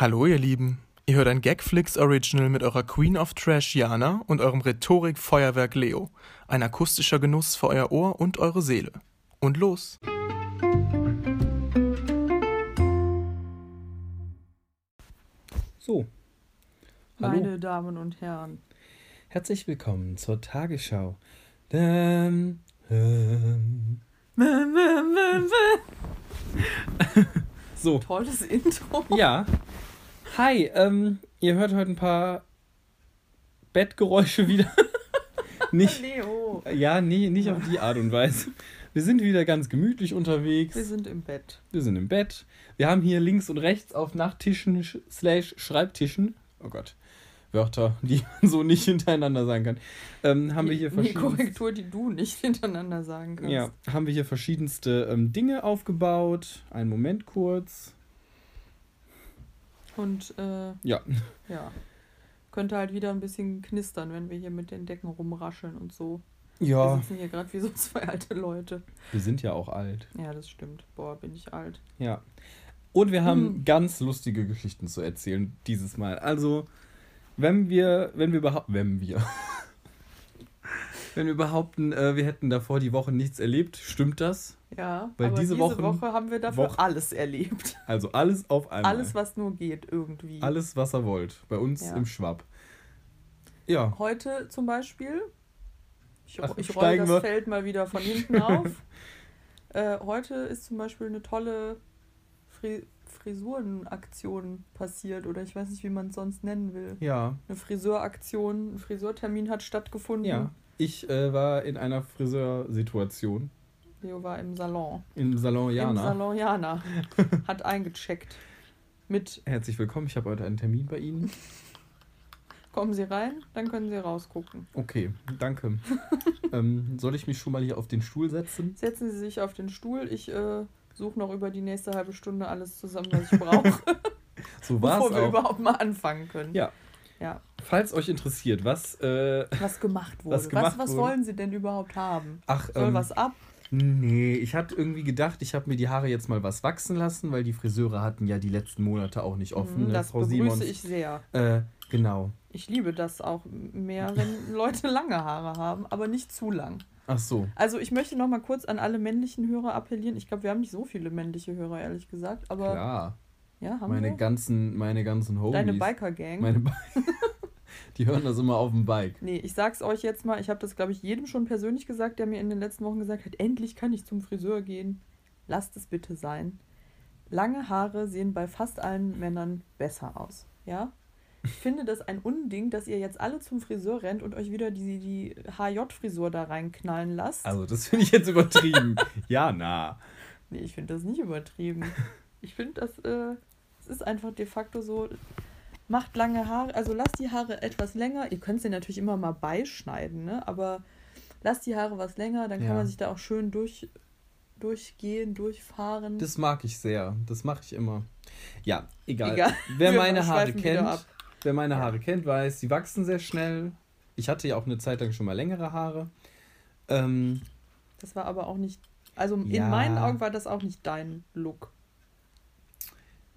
Hallo ihr Lieben, ihr hört ein Gagflix Original mit eurer Queen of Trash Jana und eurem Rhetorik-Feuerwerk Leo. Ein akustischer Genuss für euer Ohr und eure Seele. Und los! So. Hallo. Meine Damen und Herren. Herzlich willkommen zur Tagesschau. Ähm, ähm. So, Tolles Intro. ja. Hi, ähm, ihr hört heute ein paar Bettgeräusche wieder. nicht, Leo. ja, nee, nicht auf die Art und Weise. Wir sind wieder ganz gemütlich unterwegs. Wir sind im Bett. Wir sind im Bett. Wir haben hier links und rechts auf Nachttischen sch- slash Schreibtischen, oh Gott, Wörter, die man so nicht hintereinander sagen kann, ähm, haben wir hier Die verschiedenste, Korrektur, die du nicht hintereinander sagen kannst. ja, haben wir hier verschiedenste ähm, Dinge aufgebaut. Einen Moment kurz. Und äh, Ja, ja, könnte halt wieder ein bisschen knistern, wenn wir hier mit den Decken rumrascheln und so. Wir ja, sitzen hier gerade wie so zwei alte Leute. wir sind ja auch alt. Ja, das stimmt. Boah, bin ich alt. Ja. Und wir haben Hm. ganz lustige Geschichten zu erzählen dieses Mal. Also, wenn wir, wenn wir überhaupt, wenn wir, wenn wir behaupten, äh, wir hätten davor die Woche nichts erlebt, stimmt das? Ja, Weil diese diese, Wochen- Woche haben wir dafür Woch- alles erlebt. Also alles auf einmal. Alles, was nur geht, irgendwie. Alles, was er wollt. Bei uns Ja. im Schwabb. Ja. Heute zum Beispiel, ich, Ach, ich rolle das wir. Feld mal wieder von hinten auf. Äh, heute ist zum Beispiel eine tolle Fri Frisurenaktion passiert oder ich weiß nicht, wie man es sonst nennen will. Ja. Eine Friseuraktion, ein Friseurtermin hat stattgefunden. Ja. Ich äh, war in einer Friseursituation Leo war im Salon. im Salon Im Jana. Salon Jana. hat eingecheckt. Mit, Herzlich willkommen, ich habe heute einen Termin bei Ihnen. kommen Sie rein, dann können Sie rausgucken. Okay, danke. ähm, soll ich mich schon mal hier auf den Stuhl setzen? Setzen Sie sich auf den Stuhl. Ich äh, suche noch über die nächste halbe Stunde alles zusammen, was ich brauche, So war es bevor wir auch. überhaupt mal anfangen können. Ja. Ja. Falls euch interessiert, was. Äh, Was gemacht wurde. Was Was, gemacht was, wurde. wollen Sie denn überhaupt haben? ach, Soll ähm, was ab? Nee, ich hatte irgendwie gedacht, ich habe mir die Haare jetzt mal was wachsen lassen, weil die Friseure hatten ja die letzten Monate auch nicht offen. Mhm, ne, das Frau begrüße Simons. ich sehr. Äh, genau. Ich liebe das auch mehr, wenn Leute lange Haare haben, aber nicht zu lang. Ach so. Also ich möchte noch mal kurz an alle männlichen Hörer appellieren. Ich glaube, wir haben nicht so viele männliche Hörer, ehrlich gesagt. Aber Klar. ja, haben Meine wir? ganzen, meine ganzen Homies. Deine Biker-Gang. Meine Bi die hören das immer auf dem Bike. Nee, ich sag's euch jetzt mal, ich habe das, glaube ich, jedem schon persönlich gesagt, der mir in den letzten Wochen gesagt hat, endlich kann ich zum Friseur gehen. Lasst es bitte sein. Lange Haare sehen bei fast allen Männern besser aus. Ja? Ich finde das ein Unding, dass ihr jetzt alle zum Friseur rennt und euch wieder die, die HJ-Frisur da reinknallen lasst. Also, das finde ich jetzt übertrieben. ja, na. Nee, ich finde das nicht übertrieben. Ich finde das, äh, es ist einfach de facto so, macht lange Haare, also lasst die Haare etwas länger. Ihr könnt sie natürlich immer mal beischneiden, ne? Aber lasst die Haare was länger, dann kann Ja. man sich da auch schön durch, durchgehen, durchfahren. Das mag ich sehr. Das mache ich immer. Ja, egal. Egal. Wer meine Haare kennt, wer meine Ja. Haare kennt, weiß, sie wachsen sehr schnell. Ich hatte ja auch eine Zeit lang schon mal längere Haare. Ähm, Das war aber auch nicht, also Ja. in meinen Augen war das auch nicht dein Look.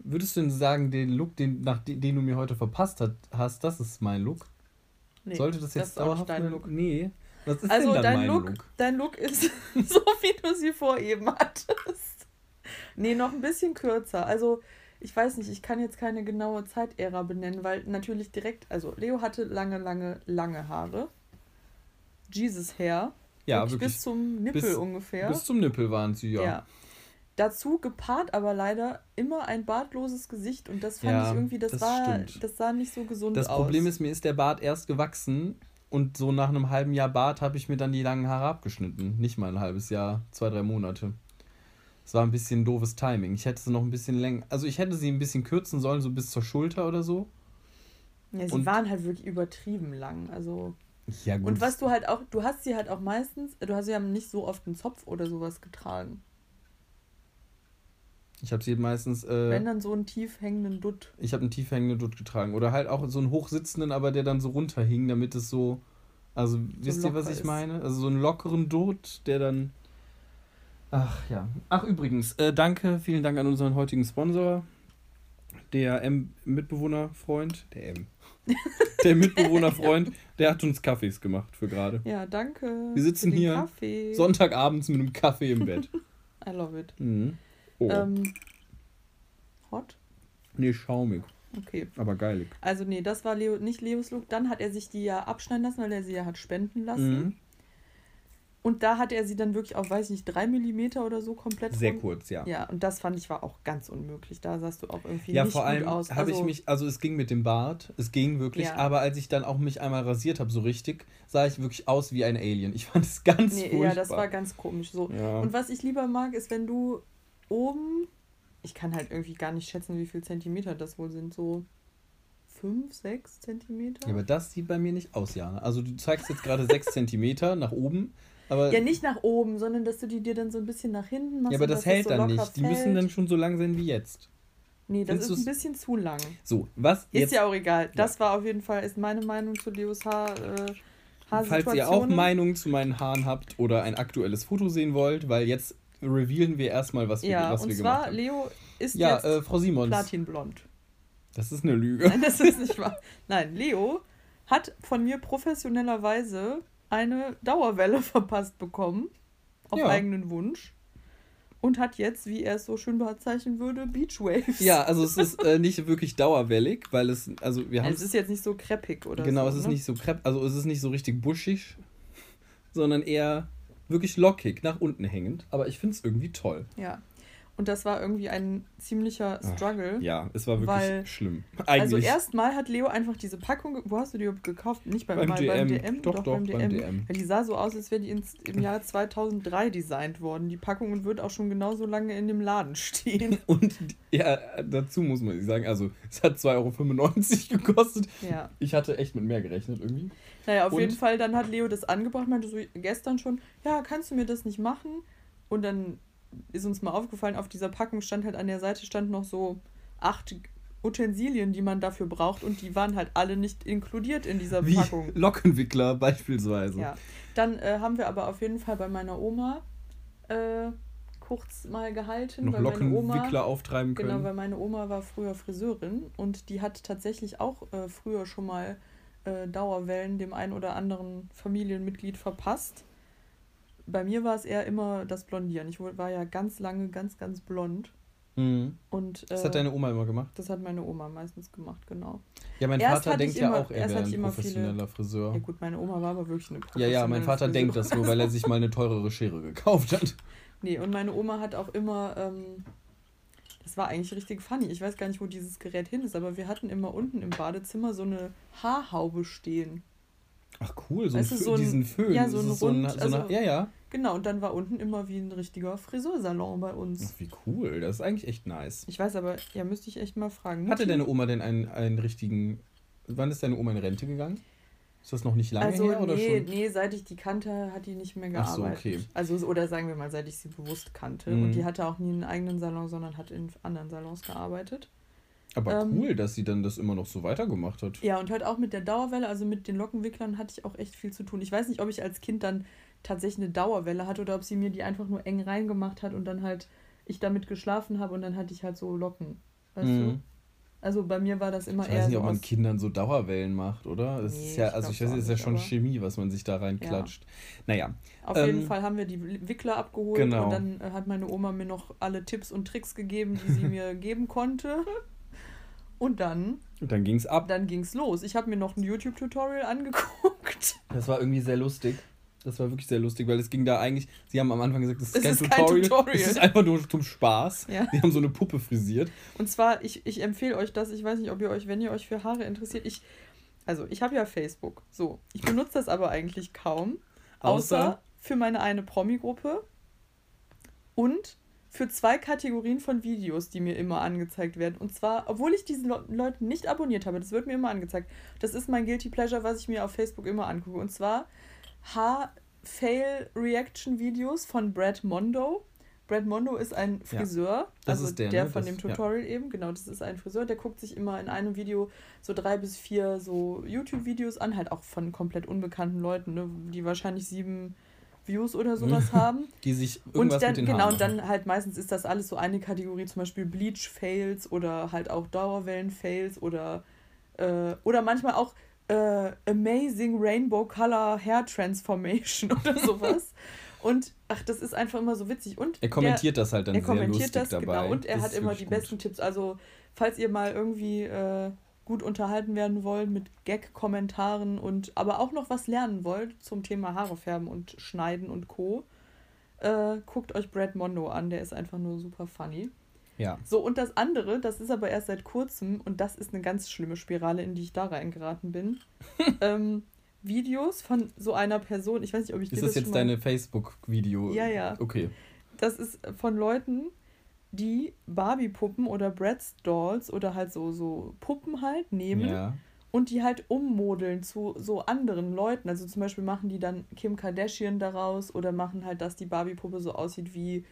Würdest du denn sagen, den Look, den, nach, den, den du mir heute verpasst hat, hast, das ist mein Look? Nee, Sollte das jetzt dauerhaft dein mein- Look. Nee. Was ist Also denn dann dein mein Look, Look? dein Look ist so, wie du sie vor eben hattest. Nee, noch ein bisschen kürzer. Also, ich weiß nicht, ich kann jetzt keine genaue Zeitära benennen, weil natürlich direkt, also Leo hatte lange, lange, lange Haare. Jesus Hair. Ja, wirklich, wirklich. bis zum Nippel bis- ungefähr. Bis zum Nippel waren sie, ja. ja. Dazu gepaart aber leider immer ein bartloses Gesicht und das fand Ja, ich irgendwie, das, das war, stimmt. das sah nicht so gesund Das aus. Problem ist, mir ist der Bart erst gewachsen und so nach einem halben Jahr Bart habe ich mir dann die langen Haare abgeschnitten. Nicht mal ein halbes Jahr, zwei, drei Monate. Es war ein bisschen doofes Timing. Ich hätte sie noch ein bisschen länger. Also ich hätte sie ein bisschen kürzen sollen, so bis zur Schulter oder so. ja, sie und- waren halt wirklich übertrieben lang. Also Ja, gut. Und was du halt auch, du hast sie halt auch meistens, du hast sie ja nicht so oft einen Zopf oder sowas getragen. Ich habe sie meistens. Wenn Äh, dann so einen tief hängenden Dutt. ich habe einen tief hängenden Dutt getragen. Oder halt auch so einen hochsitzenden, aber der dann so runterhing, damit es so. Also, wisst ihr, was ich ist. meine? Also so einen lockeren Dutt, der dann. Ach ja. Ach übrigens, äh, danke, vielen Dank an unseren heutigen Sponsor. Der M-Mitbewohnerfreund, der M. der Mitbewohnerfreund, der hat uns Kaffees gemacht für gerade. Ja, danke. Wir sitzen hier Kaffee. Sonntagabends mit einem Kaffee im Bett. I love it. Mhm. Oh. Ähm, hot? nee, schaumig. Okay. Aber geilig. Also nee, das war Leo, nicht Leos Look. Dann hat er sich die ja abschneiden lassen, weil er sie ja hat spenden lassen. Mhm. Und da hat er sie dann wirklich auf, weiß ich nicht, drei Millimeter oder so komplett Sehr kurz, ja. Ja, und das fand ich war auch ganz unmöglich. Da sahst du auch irgendwie Ja, nicht vor allem aus. habe ich Also, mich, also es ging mit dem Bart, es ging wirklich, Ja. aber als ich dann auch mich einmal rasiert habe, so richtig, sah ich wirklich aus wie ein Alien. Ich fand es ganz Nee, furchtbar. ja, das war ganz komisch. So. Ja. Und was ich lieber mag, ist, wenn du oben, ich kann halt irgendwie gar nicht schätzen, wie viel Zentimeter das wohl sind, so fünf, sechs Zentimeter? Ja, aber das sieht bei mir nicht aus, Jana. Also du zeigst jetzt gerade 6 Zentimeter nach oben, aber, Ja, nicht nach oben, sondern dass du die dir dann so ein bisschen nach hinten machst. ja, aber das hält so dann nicht. Die müssen fällt. dann schon so lang sein wie jetzt. Nee, das Findest ist ein bisschen zu lang. So, was Ist jetzt, ja auch egal. Das war auf jeden Fall, ist meine Meinung zu Leos Haar. Äh, falls ihr auch. Meinungen zu meinen Haaren habt oder ein aktuelles Foto sehen wollt, weil jetzt revealen wir erstmal, was wir, Ja, was und wir gemacht zwar, haben. Leo ist Ja, jetzt äh, Frau Simons, platinblond. das ist eine Lüge. Nein, das ist nicht wahr. Nein, Leo hat von mir professionellerweise eine Dauerwelle verpasst bekommen. Auf Ja. eigenen Wunsch. Und hat jetzt, wie er es so schön bezeichnen würde, Beachwaves. Ja, also es ist äh, nicht wirklich dauerwellig, weil es, also wir haben Es ist jetzt nicht so kreppig oder genau, so. es ist ne? nicht so krepp, also es ist nicht so richtig buschig, sondern eher wirklich lockig, nach unten hängend. Aber ich finde es irgendwie toll. Ja. Und das war irgendwie ein ziemlicher Ach, Struggle. Ja, es war wirklich Weil- schlimm. Also Eigentlich erstmal hat Leo einfach diese Packung, wo hast du die überhaupt gekauft? Nicht beim, beim, mal DM. beim DM, Doch, doch, beim beim DM. DM. Ja, die sah so aus, als wäre die ins, im Jahr 2003 designt worden. Die Packung und wird auch schon genauso lange in dem Laden stehen. Und ja, dazu muss man sagen, also es hat 2,95 Euro gekostet. ja. Ich hatte echt mit mehr gerechnet irgendwie. Naja, auf Und- jeden Fall, dann hat Leo das angebracht, meinte so gestern schon, ja, kannst du mir das nicht machen? Und dann ist uns mal aufgefallen, auf dieser Packung stand halt an der Seite stand noch so acht Utensilien, die man dafür braucht und die waren halt alle nicht inkludiert in dieser Wie Packung. Lockenwickler beispielsweise. Ja. Dann äh, haben wir aber auf jeden Fall bei meiner Oma äh, kurz mal gehalten, Noch weil meine Oma Lockenwickler auftreiben können. Genau, weil meine Oma war früher Friseurin und die hat tatsächlich auch äh, früher schon mal äh, Dauerwellen dem einen oder anderen Familienmitglied verpasst. Bei mir war es eher immer das Blondieren. Ich war ja ganz lange ganz, ganz blond. Mhm. Und, äh, Das hat deine Oma immer gemacht. das hat meine Oma meistens gemacht, genau. Ja, mein Erst Vater denkt ja immer- auch, er wäre ein immer viele- professioneller Friseur. Ja gut, meine Oma war aber wirklich eine Ja, ja, mein professionelle Vater denkt das nur, weil er sich mal eine teurere Schere gekauft hat. Nee, und meine Oma hat auch immer, ähm, das war eigentlich richtig funny. Ich weiß gar nicht, wo dieses Gerät hin ist, aber wir hatten immer unten im Badezimmer so eine Haarhaube stehen. Ach cool, so, ein Weißt Fö- so ein- diesen Föhn. ja, so ein so ein, Rund- so eine, also- ja, ja. Genau, und dann war unten immer wie ein richtiger Friseursalon bei uns. Ach, wie cool, das ist eigentlich echt nice. Ich weiß aber, ja, müsste ich echt mal fragen. Hatte deine Oma denn einen, einen richtigen. Wann ist deine Oma in Rente gegangen? Ist das noch nicht lange also, her oder nee, schon? nee, seit ich die kannte, hat die nicht mehr Ach gearbeitet. so, okay. Also, oder sagen wir mal, seit ich sie bewusst kannte. Mhm. Und die hatte auch nie einen eigenen Salon, sondern hat in anderen Salons gearbeitet. Aber ähm, cool, dass sie dann das immer noch so weitergemacht hat. Ja, und halt auch mit der Dauerwelle, also mit den Lockenwicklern hatte ich auch echt viel zu tun. Ich weiß nicht, ob ich als Kind dann tatsächlich eine Dauerwelle hatte oder ob sie mir die einfach nur eng reingemacht hat und dann halt ich damit geschlafen habe und dann hatte ich halt so Locken. Weißt du? Mhm. Also bei mir war das immer Ich eher weiß nicht, so ob man Kindern so Dauerwellen macht, oder? Das Nee, ist ja, ich also ich weiß, auch ist ja schon Chemie, was man sich da reinklatscht. Naja, Auf ähm, jeden Fall haben wir die Wickler abgeholt genau. und dann äh, hat meine Oma mir noch alle Tipps und Tricks gegeben, die sie mir geben konnte. Und dann, und dann ging's ab. dann ging's los. Ich habe mir noch ein YouTube-Tutorial angeguckt. Das war irgendwie sehr lustig. Das war wirklich sehr lustig, weil es ging da eigentlich, sie haben am Anfang gesagt, das ist, Es kein, ist kein Tutorial, Tutorial. Es ist einfach nur zum Spaß. Ja. Die haben so eine Puppe frisiert. Und zwar, ich, ich empfehle euch das, ich weiß nicht, ob ihr euch, wenn ihr euch für Haare interessiert, ich, also ich habe ja Facebook, so. Ich benutze das aber eigentlich kaum, außer, Außer? für meine eine Promi-Gruppe und für zwei Kategorien von Videos, die mir immer angezeigt werden. Und zwar, obwohl ich diese Le Leute nicht abonniert habe, das wird mir immer angezeigt. Das ist mein Guilty Pleasure, was ich mir auf Facebook immer angucke. Und zwar Haar-Fail-Reaction-Videos von Brad Mondo. Brad Mondo ist ein Ja, Friseur, das also ist der, der ne? von Das- dem ja. Tutorial eben, genau, das ist ein Friseur, der guckt sich immer in einem Video so drei bis vier so YouTube-Videos an, halt auch von komplett unbekannten Leuten, ne, die wahrscheinlich sieben Views oder sowas haben. Die sich Und irgendwas dann, mit den genau, Haaren und dann halt meistens ist das alles so eine Kategorie, zum Beispiel Bleach-Fails oder halt auch Dauerwellen-Fails oder, äh, oder manchmal auch äh, Amazing Rainbow Color Hair Transformation oder sowas. und ach, das ist einfach immer so witzig. Und Er kommentiert das halt dann er sehr kommentiert lustig das, dabei. genau. Und er Das hat immer die gut. besten Tipps. Also, falls ihr mal irgendwie äh, gut unterhalten werden wollt mit Gag-Kommentaren und aber auch noch was lernen wollt zum Thema Haare färben und schneiden und Co., äh, guckt euch Brad Mondo an. Der ist einfach nur super funny. Ja. So, und das andere, das ist aber erst seit kurzem und das ist eine ganz schlimme Spirale, in die ich da reingeraten bin. ähm, Videos von so einer Person, ich weiß nicht, ob ich Ist dir das schon jetzt deine Facebook-Video? Ja, ja. Okay. Das ist von Leuten, die Barbie-Puppen oder Bratz Dolls oder halt so, so Puppen halt nehmen Ja. und die halt ummodeln zu so anderen Leuten. Also zum Beispiel machen die dann Kim Kardashian daraus oder machen halt, dass die Barbie-Puppe so aussieht wie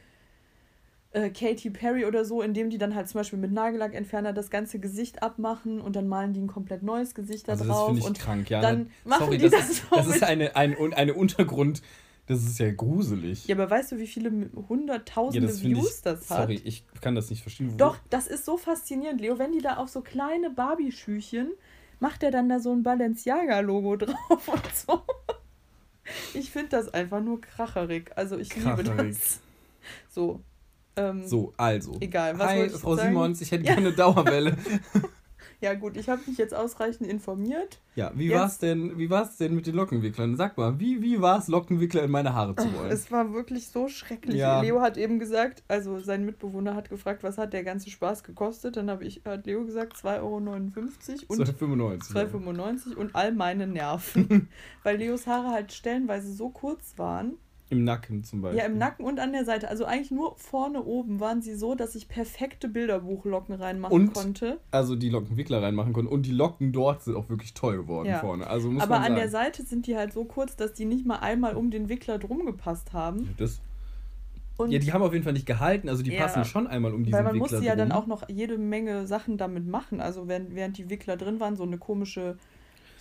äh, Katy Perry oder so, indem die dann halt zum Beispiel mit Nagellackentferner das ganze Gesicht abmachen und dann malen die ein komplett neues Gesicht da Also das drauf. finde ich und krank, ja. dann machen Sorry, die das, das ist, so das ist eine, ein, eine Untergrund, das ist ja gruselig. ja, aber weißt du, wie viele hunderttausende das finde Views ich, das hat? Sorry, ich kann das nicht verstehen. Doch, das ist so faszinierend, Leo. Wenn die da auf so kleine Barbie-Schüchen, macht er dann da so ein Balenciaga-Logo drauf und so. Ich finde das einfach nur kracherig. Also ich liebe Kracherig. das. So. Ähm, So, also. Egal, was Hi, Frau sagen? Simons, ich hätte Ja. gerne eine Dauerwelle. Ja gut, ich habe mich jetzt ausreichend informiert. Ja, wie Jetzt- war's denn, wie war's denn mit den Lockenwicklern? Sag mal, wie, wie war's, Lockenwickler in meine Haare zu wollen? Es war wirklich so schrecklich. Ja. Leo hat eben gesagt, also sein Mitbewohner hat gefragt, was hat der ganze Spaß gekostet. Dann habe ich, hat Leo gesagt, 2,59 Euro und 295. 2,95 und all meine Nerven. Weil Leos Haare halt stellenweise so kurz waren. Im Nacken zum Beispiel. Ja, im Nacken und an der Seite. Also eigentlich nur vorne oben waren sie so, dass ich perfekte Bilderbuchlocken reinmachen Und konnte. Also die Lockenwickler reinmachen konnten. Und die Locken dort sind auch wirklich toll geworden Ja. vorne. Also muss Aber man an sagen. der Seite sind die halt so kurz, dass die nicht mal einmal um den Wickler drum gepasst haben. das, Und ja, die haben auf jeden Fall nicht gehalten. Also die Ja. passen schon einmal um diesen weil man Wickler musste ja dann drum. auch noch jede Menge Sachen damit machen. Also während, während die Wickler drin waren, so eine komische,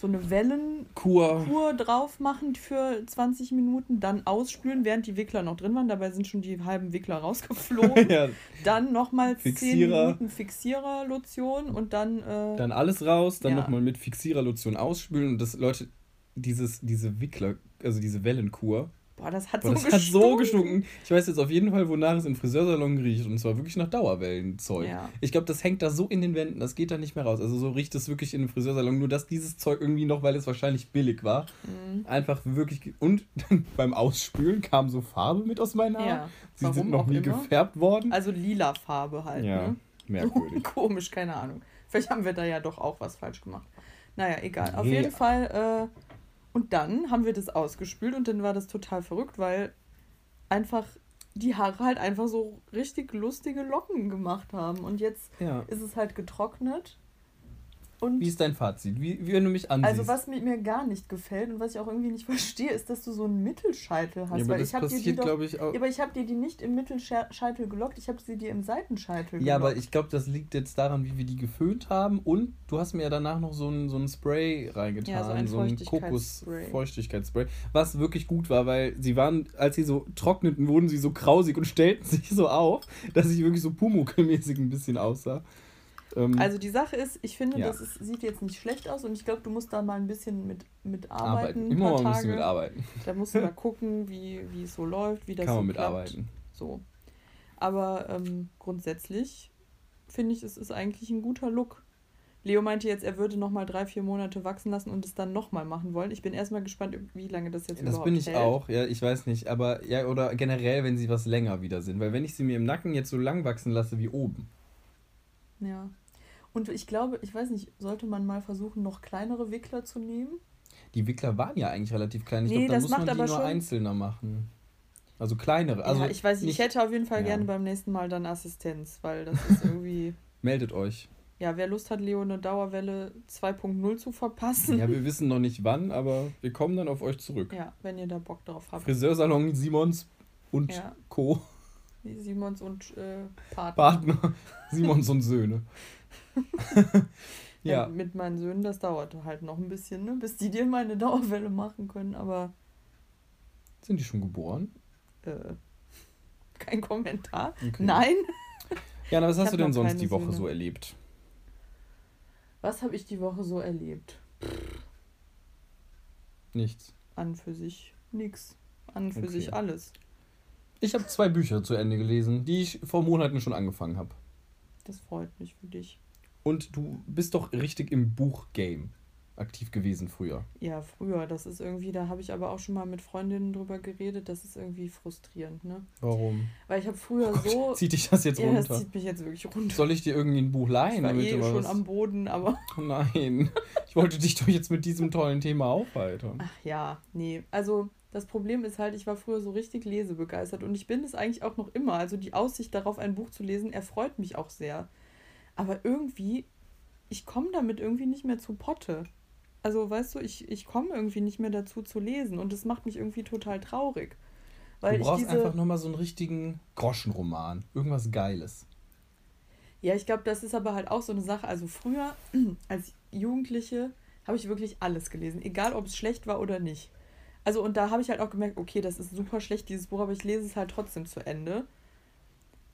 so eine Wellenkur Kur. drauf machen für 20 Minuten, dann ausspülen, während die Wickler noch drin waren. Dabei sind schon die halben Wickler rausgeflogen. ja, Dann nochmal 10 Fixierer. Minuten Fixierer-Lotion und dann, äh, dann alles raus, dann Ja. nochmal mit Fixiererlotion ausspülen. Und das, Leute, dieses, diese Wickler, also diese Wellenkur, boah, das hat boah, so das gestunken. hat so gestunken. Ich weiß jetzt auf jeden Fall, wonach es im Friseursalon riecht. Und zwar wirklich nach Dauerwellenzeug. Ja. Ich glaube, das hängt da so in den Wänden, das geht da nicht mehr raus. Also so riecht es wirklich in dem Friseursalon. Nur dass dieses Zeug irgendwie noch, weil es wahrscheinlich billig war, Mhm. einfach wirklich. Und dann beim Ausspülen kam so Farbe mit aus meinen Haaren. Ja, Sie warum sind noch nie immer. gefärbt worden. Also lila Farbe halt, ja, ne? merkwürdig. Komisch, keine Ahnung. Vielleicht haben wir da ja doch auch was falsch gemacht. Naja, egal. Auf Nee. jeden Fall. Äh, und dann haben wir das ausgespült und dann war das total verrückt, weil einfach die Haare halt einfach so richtig lustige Locken gemacht haben. Und jetzt Ja. ist es halt getrocknet. Und Wie ist dein Fazit? Wie, wie wenn du mich ansiehst? also was mir, gar nicht gefällt und was ich auch irgendwie nicht verstehe, ist, dass du so einen Mittelscheitel hast. ja, aber weil das ich habe dir die passiert, glaube ich, auch. ja, aber ich habe dir die nicht im Mittelscheitel gelockt, ich habe sie dir im Seitenscheitel gelockt. Ja, aber ich glaube, das liegt jetzt daran, wie wir die geföhnt haben. Und du hast mir ja danach noch so ein, so ein Spray reingetan. Ja, so ein Feuchtigkeitsspray. Kokos-Feuchtigkeitsspray. Was wirklich gut war, weil sie waren, als sie so trockneten, wurden sie so krausig und stellten sich so auf, dass ich wirklich so Pumuckl-mäßig ein bisschen aussah. Ähm, Also die Sache ist, ich finde, Ja. das ist, sieht jetzt nicht schlecht aus und ich glaube, du musst da mal ein bisschen mit, mit arbeiten. arbeiten. Immer mal ein bisschen Tage. mit arbeiten. Da musst du mal gucken, wie, wie es so läuft, wie das Kann so man mitarbeiten. So. Aber ähm, grundsätzlich finde ich, es ist eigentlich ein guter Look. Leo meinte jetzt, er würde noch mal drei, vier Monate wachsen lassen und es dann noch mal machen wollen. Ich bin erstmal gespannt, wie lange das jetzt Das überhaupt bin ich hält. auch, ja, ich weiß nicht, aber ja, oder generell, wenn sie was länger wieder sind, weil wenn ich sie mir im Nacken jetzt so lang wachsen lasse wie oben, Ja. Und ich glaube, ich weiß nicht, sollte man mal versuchen, noch kleinere Wickler zu nehmen? die Wickler waren ja eigentlich relativ klein, ich Nee, glaube, da muss man die nur schon- einzelner machen. Also kleinere, also ja, ich weiß nicht, ich hätte auf jeden Fall ja. gerne beim nächsten Mal dann Assistenz, weil das ist irgendwie. meldet euch. ja, wer Lust hat, Leo eine Dauerwelle 2.0 zu verpassen. Ja, wir wissen noch nicht wann, aber wir kommen dann auf euch zurück. Ja, wenn ihr da Bock drauf habt. Friseursalon Simons und Ja. Co. Simons und äh, Partner. Partner Simons und Söhne. Ja. Mit meinen Söhnen, das dauert halt noch ein bisschen, ne? bis die dir mal eine Dauerwelle machen können, aber Sind die schon geboren? Äh, kein Kommentar. Okay. Nein. Ja, na, was Ich hast du denn sonst die Woche Söhne. so erlebt? Was habe ich die Woche so erlebt? Nichts. An für sich nix. An für Okay. sich alles. Ich habe zwei Bücher zu Ende gelesen, die ich vor Monaten schon angefangen habe. Das freut mich für dich. Und du bist doch richtig im Buchgame aktiv gewesen früher. Ja, früher, das ist irgendwie, da habe ich aber auch schon mal mit Freundinnen drüber geredet, das ist irgendwie frustrierend, ne? Warum? Weil ich habe früher so. Zieht dich das jetzt ja, das runter? zieht mich jetzt wirklich runter. Soll ich dir irgendwie ein Buch leihen? ich war damit eh schon was- am Boden, aber. Oh nein. Ich wollte dich doch jetzt mit diesem tollen Thema aufheitern. Ach ja, nee. Also das Problem ist halt, ich war früher so richtig lesebegeistert und ich bin es eigentlich auch noch immer. Also die Aussicht darauf, ein Buch zu lesen, erfreut mich auch sehr. Aber irgendwie, ich komme damit irgendwie nicht mehr zu Potte. Also weißt du, ich, ich komme irgendwie nicht mehr dazu zu lesen und das macht mich irgendwie total traurig. Weil du brauchst ich diese, einfach nochmal so einen richtigen Groschenroman. Irgendwas Geiles. Ja, ich glaube, das ist aber halt auch so eine Sache. Also früher, als Jugendliche, habe ich wirklich alles gelesen, egal ob es schlecht war oder nicht. Also und da habe ich halt auch gemerkt, okay, das ist super schlecht, dieses Buch, aber ich lese es halt trotzdem zu Ende.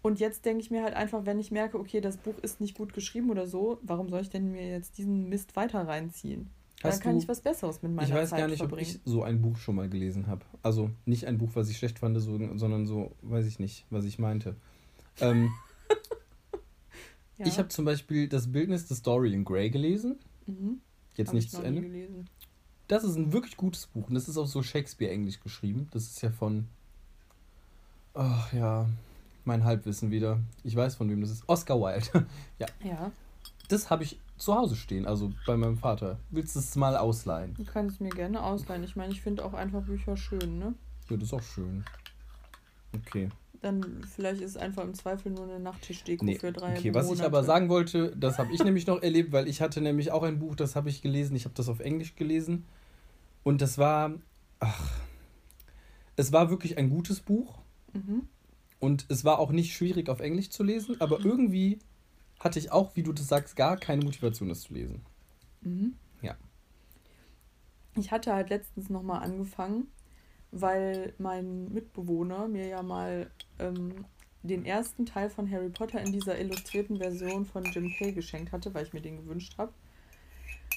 Und jetzt denke ich mir halt einfach, wenn ich merke, okay, das Buch ist nicht gut geschrieben oder so, warum soll ich denn mir jetzt diesen Mist weiter reinziehen? Hast dann kann du- ich was Besseres mit meiner Ich weiß Zeit gar nicht, ob verbringen. ich so ein Buch schon mal gelesen habe. Also nicht ein Buch, was ich schlecht fand, so, sondern so, weiß ich nicht, was ich meinte. Ähm, ja. Ich habe zum Beispiel das Bildnis des Dorian Gray gelesen. mhm. Jetzt Hab nicht ich zu Ende. gelesen. Das ist ein wirklich gutes Buch und das ist auch so Shakespeare-Englisch geschrieben. Das ist ja von. Ach ja, mein Halbwissen wieder. Ich weiß von wem das ist. Oscar Wilde. ja, Ja, das habe ich zu Hause stehen, also bei meinem Vater. Willst du es mal ausleihen? du kannst es mir gerne ausleihen. Ich meine, ich finde auch einfach Bücher schön, ne? Ja, das ist auch schön. Okay. Dann vielleicht ist es einfach im Zweifel nur eine Nachttischdeko Nee, für drei okay, was ich Monate. aber sagen wollte, das habe ich nämlich noch erlebt, weil ich hatte nämlich auch ein Buch, das habe ich gelesen. Ich habe das auf Englisch gelesen. Und das war. Ach. Es war wirklich ein gutes Buch. Mhm. Und es war auch nicht schwierig auf Englisch zu lesen, aber irgendwie hatte ich auch, wie du das sagst, gar keine Motivation, das zu lesen. Mhm. Ja. Ich hatte halt letztens nochmal angefangen, weil mein Mitbewohner mir ja mal ähm, den ersten Teil von Harry Potter in dieser illustrierten Version von Jim Kay geschenkt hatte, weil ich mir den gewünscht habe.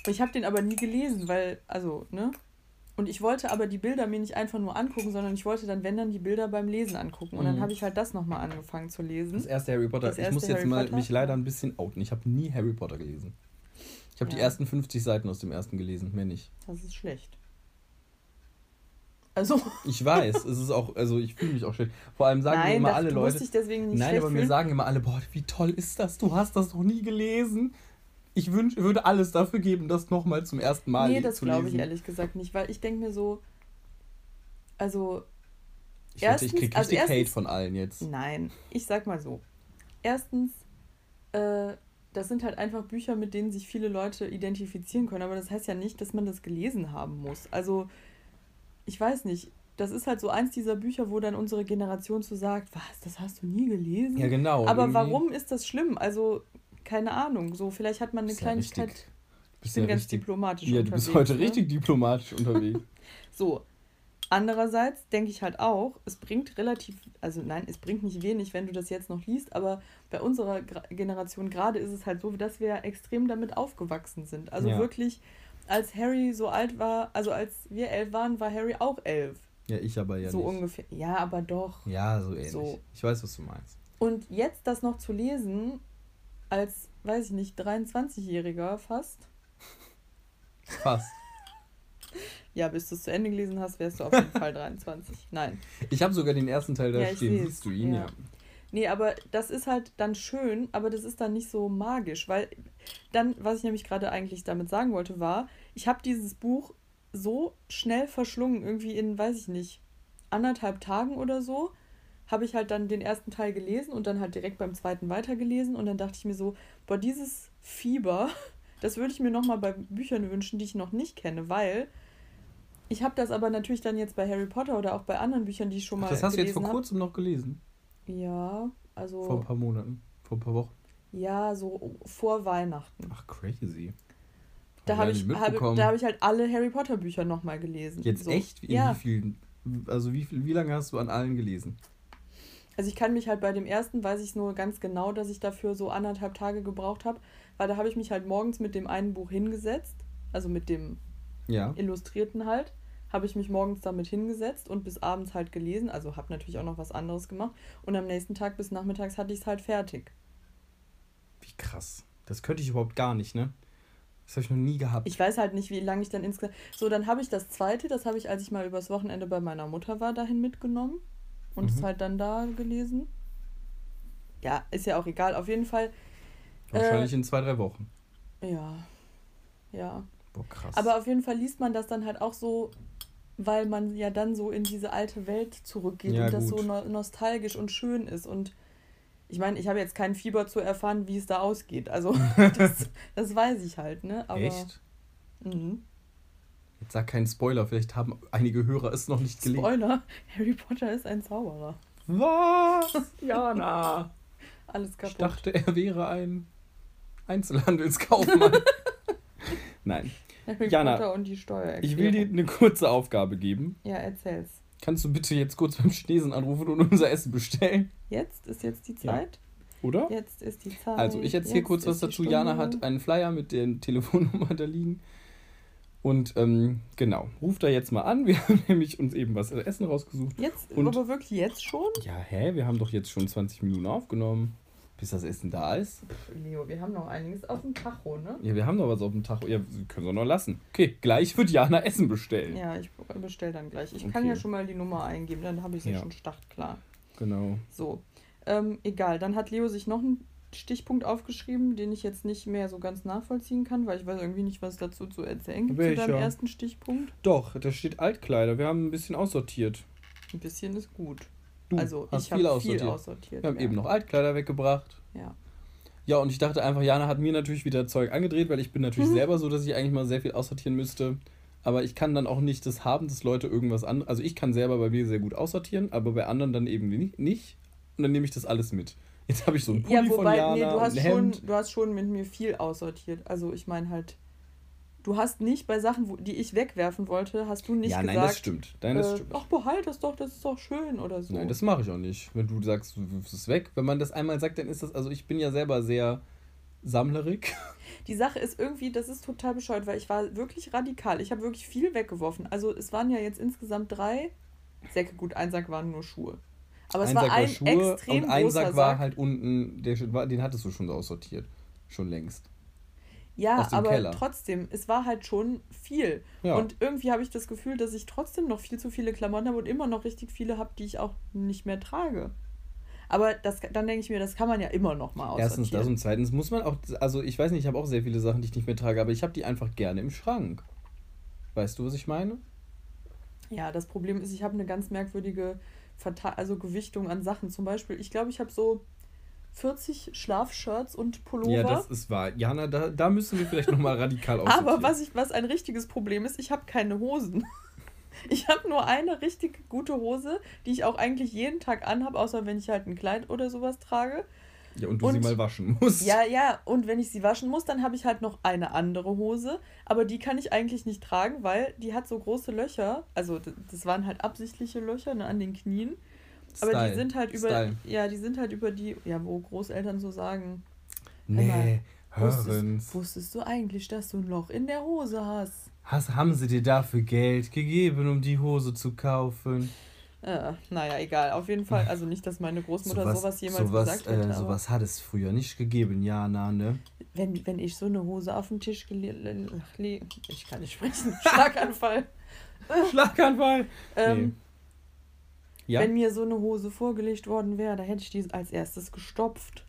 Ich habe den aber nie gelesen, weil, also, ne? Und ich wollte aber die Bilder mir nicht einfach nur angucken, sondern ich wollte dann, wenn dann, die Bilder beim Lesen angucken. Und dann Mhm. habe ich halt das nochmal angefangen zu lesen. Das erste Harry Potter. Das ich erste muss jetzt Harry mal Potter? mich leider ein bisschen outen. Ich habe nie Harry Potter gelesen. Ich habe die Ja. ersten 50 Seiten aus dem ersten gelesen, mehr nicht. Das ist schlecht. Also, Ich weiß, es ist auch, also ich fühle mich auch schlecht. Vor allem sagen mir nein, immer das, alle Leute. dich deswegen nicht Nein, aber mir sagen immer alle, boah, wie toll ist das? Du hast das noch nie gelesen. Ich wünsch, würde alles dafür geben, das nochmal zum ersten Mal nee, das glaube ich ehrlich gesagt nicht, weil ich denke mir so, also, Ich wette, ich Erstens- krieg also richtig Hate erstens- von allen jetzt. nein, ich sag mal so. Erstens, äh, das sind halt einfach Bücher, mit denen sich viele Leute identifizieren können, aber das heißt ja nicht, dass man das gelesen haben muss. Also, ich weiß nicht, das ist halt so eins dieser Bücher, wo dann unsere Generation so sagt, was, das hast du nie gelesen? Ja, genau. aber irgendwie warum ist das schlimm? Also, keine Ahnung, so vielleicht hat man eine ja Kleinigkeit. richtig- Ich bin ja ganz richtig, diplomatisch Ja, du unterwegs. bist heute ne? richtig diplomatisch unterwegs. So. Andererseits denke ich halt auch, es bringt relativ, also nein, es bringt nicht wenig, wenn du das jetzt noch liest, aber bei unserer Gra Generation gerade ist es halt so, dass wir extrem damit aufgewachsen sind. Also Ja. wirklich, als Harry so alt war, also als wir elf waren, war Harry auch elf. Ja, ich aber ja so nicht. ungefähr. Ja, aber doch. Ja, so ähnlich. So. Ich weiß, was du meinst. Und jetzt das noch zu lesen, als, weiß ich nicht, 23-Jähriger fast. Fast. Ja, bis du es zu Ende gelesen hast, wärst du auf jeden Fall 23. Nein. Ich habe sogar den ersten Teil da Ja, stehen. Siehst du ihn? Ja. Ja. Nee, aber das ist halt dann schön, aber das ist dann nicht so magisch, weil dann, was ich nämlich gerade eigentlich damit sagen wollte, war, ich habe dieses Buch so schnell verschlungen, irgendwie in, weiß ich nicht, anderthalb Tagen oder so, habe ich halt dann den ersten Teil gelesen und dann halt direkt beim zweiten weitergelesen und dann dachte ich mir so, boah, dieses Fieber, das würde ich mir nochmal bei Büchern wünschen, die ich noch nicht kenne, weil ich habe das aber natürlich dann jetzt bei Harry Potter oder auch bei anderen Büchern, die ich schon mal Das hast du jetzt vor kurzem noch gelesen. Ja, also. Vor ein paar Monaten. Vor ein paar Wochen. Ja, so vor Weihnachten. Ach, crazy. Da Hab habe ich, hab, da hab ich halt alle Harry Potter Bücher nochmal gelesen. Jetzt so. echt? In ja, wie vielen Also wie, wie lange hast du an allen gelesen? Also ich kann mich halt bei dem ersten, weiß ich nur ganz genau, dass ich dafür so anderthalb Tage gebraucht habe, weil da habe ich mich halt morgens mit dem einen Buch hingesetzt, also mit dem ja. Illustrierten halt, habe ich mich morgens damit hingesetzt und bis abends halt gelesen, also habe natürlich auch noch was anderes gemacht und am nächsten Tag bis nachmittags hatte ich es halt fertig. Wie krass. Das könnte ich überhaupt gar nicht, ne? Das habe ich noch nie gehabt. Ich weiß halt nicht, wie lange ich dann insgesamt. So, dann habe ich das zweite, das habe ich, als ich mal übers Wochenende bei meiner Mutter war, dahin mitgenommen und mhm. es halt dann da gelesen. Ja, ist ja auch egal. Auf jeden Fall. Wahrscheinlich äh, in zwei, drei Wochen. Ja. Ja. Boah, krass. Aber auf jeden Fall liest man das dann halt auch so, weil man ja dann so in diese alte Welt zurückgeht ja, und das gut. so no nostalgisch und schön ist. Und ich meine, ich habe jetzt kein Fieber zu erfahren, wie es da ausgeht. Also, das, das weiß ich halt, ne? Aber, Echt? Mhm. Jetzt sag keinen Spoiler, vielleicht haben einige Hörer es noch nicht gelesen. Spoiler: Harry Potter ist ein Zauberer. Was? Jana! Alles kaputt. Ich dachte, er wäre ein Einzelhandelskaufmann. Nein. Harry Jana, Potter und die Steuer. Ich will dir eine kurze Aufgabe geben. Ja, erzähl's. Kannst du bitte jetzt kurz beim Chinesen anrufen und unser Essen bestellen? Jetzt? Ist jetzt die Zeit? Ja. Oder? Jetzt ist die Zeit. Also, ich erzähle kurz was dazu. Jana hat einen Flyer mit der Telefonnummer da liegen. Und ähm, genau, ruft da jetzt mal an. Wir haben nämlich uns eben was Essen rausgesucht. Jetzt? und, aber wirklich jetzt schon? Ja, hä? Wir haben doch jetzt schon 20 Minuten aufgenommen bis das Essen da ist. Leo, wir haben noch einiges auf dem Tacho, ne? Ja, wir haben noch was auf dem Tacho. Ja, können wir noch lassen. Okay, gleich wird Jana Essen bestellen. Ja, ich bestelle dann gleich. Ich okay. kann ja schon mal die Nummer eingeben, dann habe ich sie ja. schon startklar. Genau. So, ähm, egal. Dann hat Leo sich noch einen Stichpunkt aufgeschrieben, den ich jetzt nicht mehr so ganz nachvollziehen kann, weil ich weiß irgendwie nicht, was dazu zu erzählen gibt Welcher? zu deinem ersten Stichpunkt. Doch, da steht Altkleider. Wir haben ein bisschen aussortiert. Ein bisschen ist gut. Du also ich viel, aussortiert. viel aussortiert. Wir haben ja. eben noch Altkleider weggebracht. Ja. Ja, und ich dachte einfach, Jana hat mir natürlich wieder Zeug angedreht, weil ich bin natürlich mhm. selber so, dass ich eigentlich mal sehr viel aussortieren müsste. Aber ich kann dann auch nicht das haben, dass Leute irgendwas anderes. Also ich kann selber bei mir sehr gut aussortieren, aber bei anderen dann eben nicht. Und dann nehme ich das alles mit. Jetzt habe ich so ein Pulli ja, wobei, von Jana, nee, du hast, schon, du hast schon mit mir viel aussortiert. Also ich meine halt du hast nicht bei Sachen, wo, die ich wegwerfen wollte, hast du nicht ja, gesagt. Ja, nein, das stimmt. Nein, das äh, stimmt. Ach, behalt das doch, das ist doch schön oder so. Nein, das mache ich auch nicht. Wenn du sagst, du wirfst es weg. Wenn man das einmal sagt, dann ist das, also ich bin ja selber sehr sammlerig. Die Sache ist irgendwie, das ist total bescheuert, weil ich war wirklich radikal. Ich habe wirklich viel weggeworfen. Also es waren ja jetzt insgesamt drei Säcke. Gut, ein Sack waren nur Schuhe. Aber es ein war Sack ein war Schuhe extrem und ein Sack war halt unten, der, den hattest du schon aussortiert. Schon längst. Ja, aber Keller. trotzdem, es war halt schon viel. Ja. Und irgendwie habe ich das Gefühl, dass ich trotzdem noch viel zu viele Klamotten habe und immer noch richtig viele habe, die ich auch nicht mehr trage. Aber das, dann denke ich mir, das kann man ja immer noch mal aussortieren. Erstens das und zweitens muss man auch, also ich weiß nicht, ich habe auch sehr viele Sachen, die ich nicht mehr trage, aber ich habe die einfach gerne im Schrank. Weißt du, was ich meine? Ja, das Problem ist, ich habe eine ganz merkwürdige Verta also Gewichtung an Sachen. Zum Beispiel, ich glaube, ich habe so 40 Schlafshirts und Pullover. Ja, das ist wahr. Jana, da, da müssen wir vielleicht nochmal radikal aussortieren. Aber was, ich, was ein richtiges Problem ist, ich habe keine Hosen. Ich habe nur eine richtig gute Hose, die ich auch eigentlich jeden Tag anhabe, außer wenn ich halt ein Kleid oder sowas trage. Ja, und du und, sie mal waschen musst. Ja, ja, und wenn ich sie waschen muss, dann habe ich halt noch eine andere Hose. Aber die kann ich eigentlich nicht tragen, weil die hat so große Löcher. Also, das waren halt absichtliche Löcher ne, an den Knien. Style. Aber die sind halt über, Style. ja, die sind halt über die, ja, wo Großeltern so sagen. Nee, wusstest, wusstest du eigentlich, dass du ein Loch in der Hose hast? Has, haben sie dir dafür Geld gegeben, um die Hose zu kaufen? Äh, naja, egal. Auf jeden Fall, also nicht, dass meine Großmutter sowas, sowas jemals sowas, gesagt hätte. Äh, sowas hat es früher nicht gegeben, ja, na, ne? Wenn, wenn ich so eine Hose auf den Tisch gelegt... Ich kann nicht sprechen. Schlaganfall. Schlaganfall. ähm, nee. Ja. Wenn mir so eine Hose vorgelegt worden wäre, da hätte ich die als erstes gestopft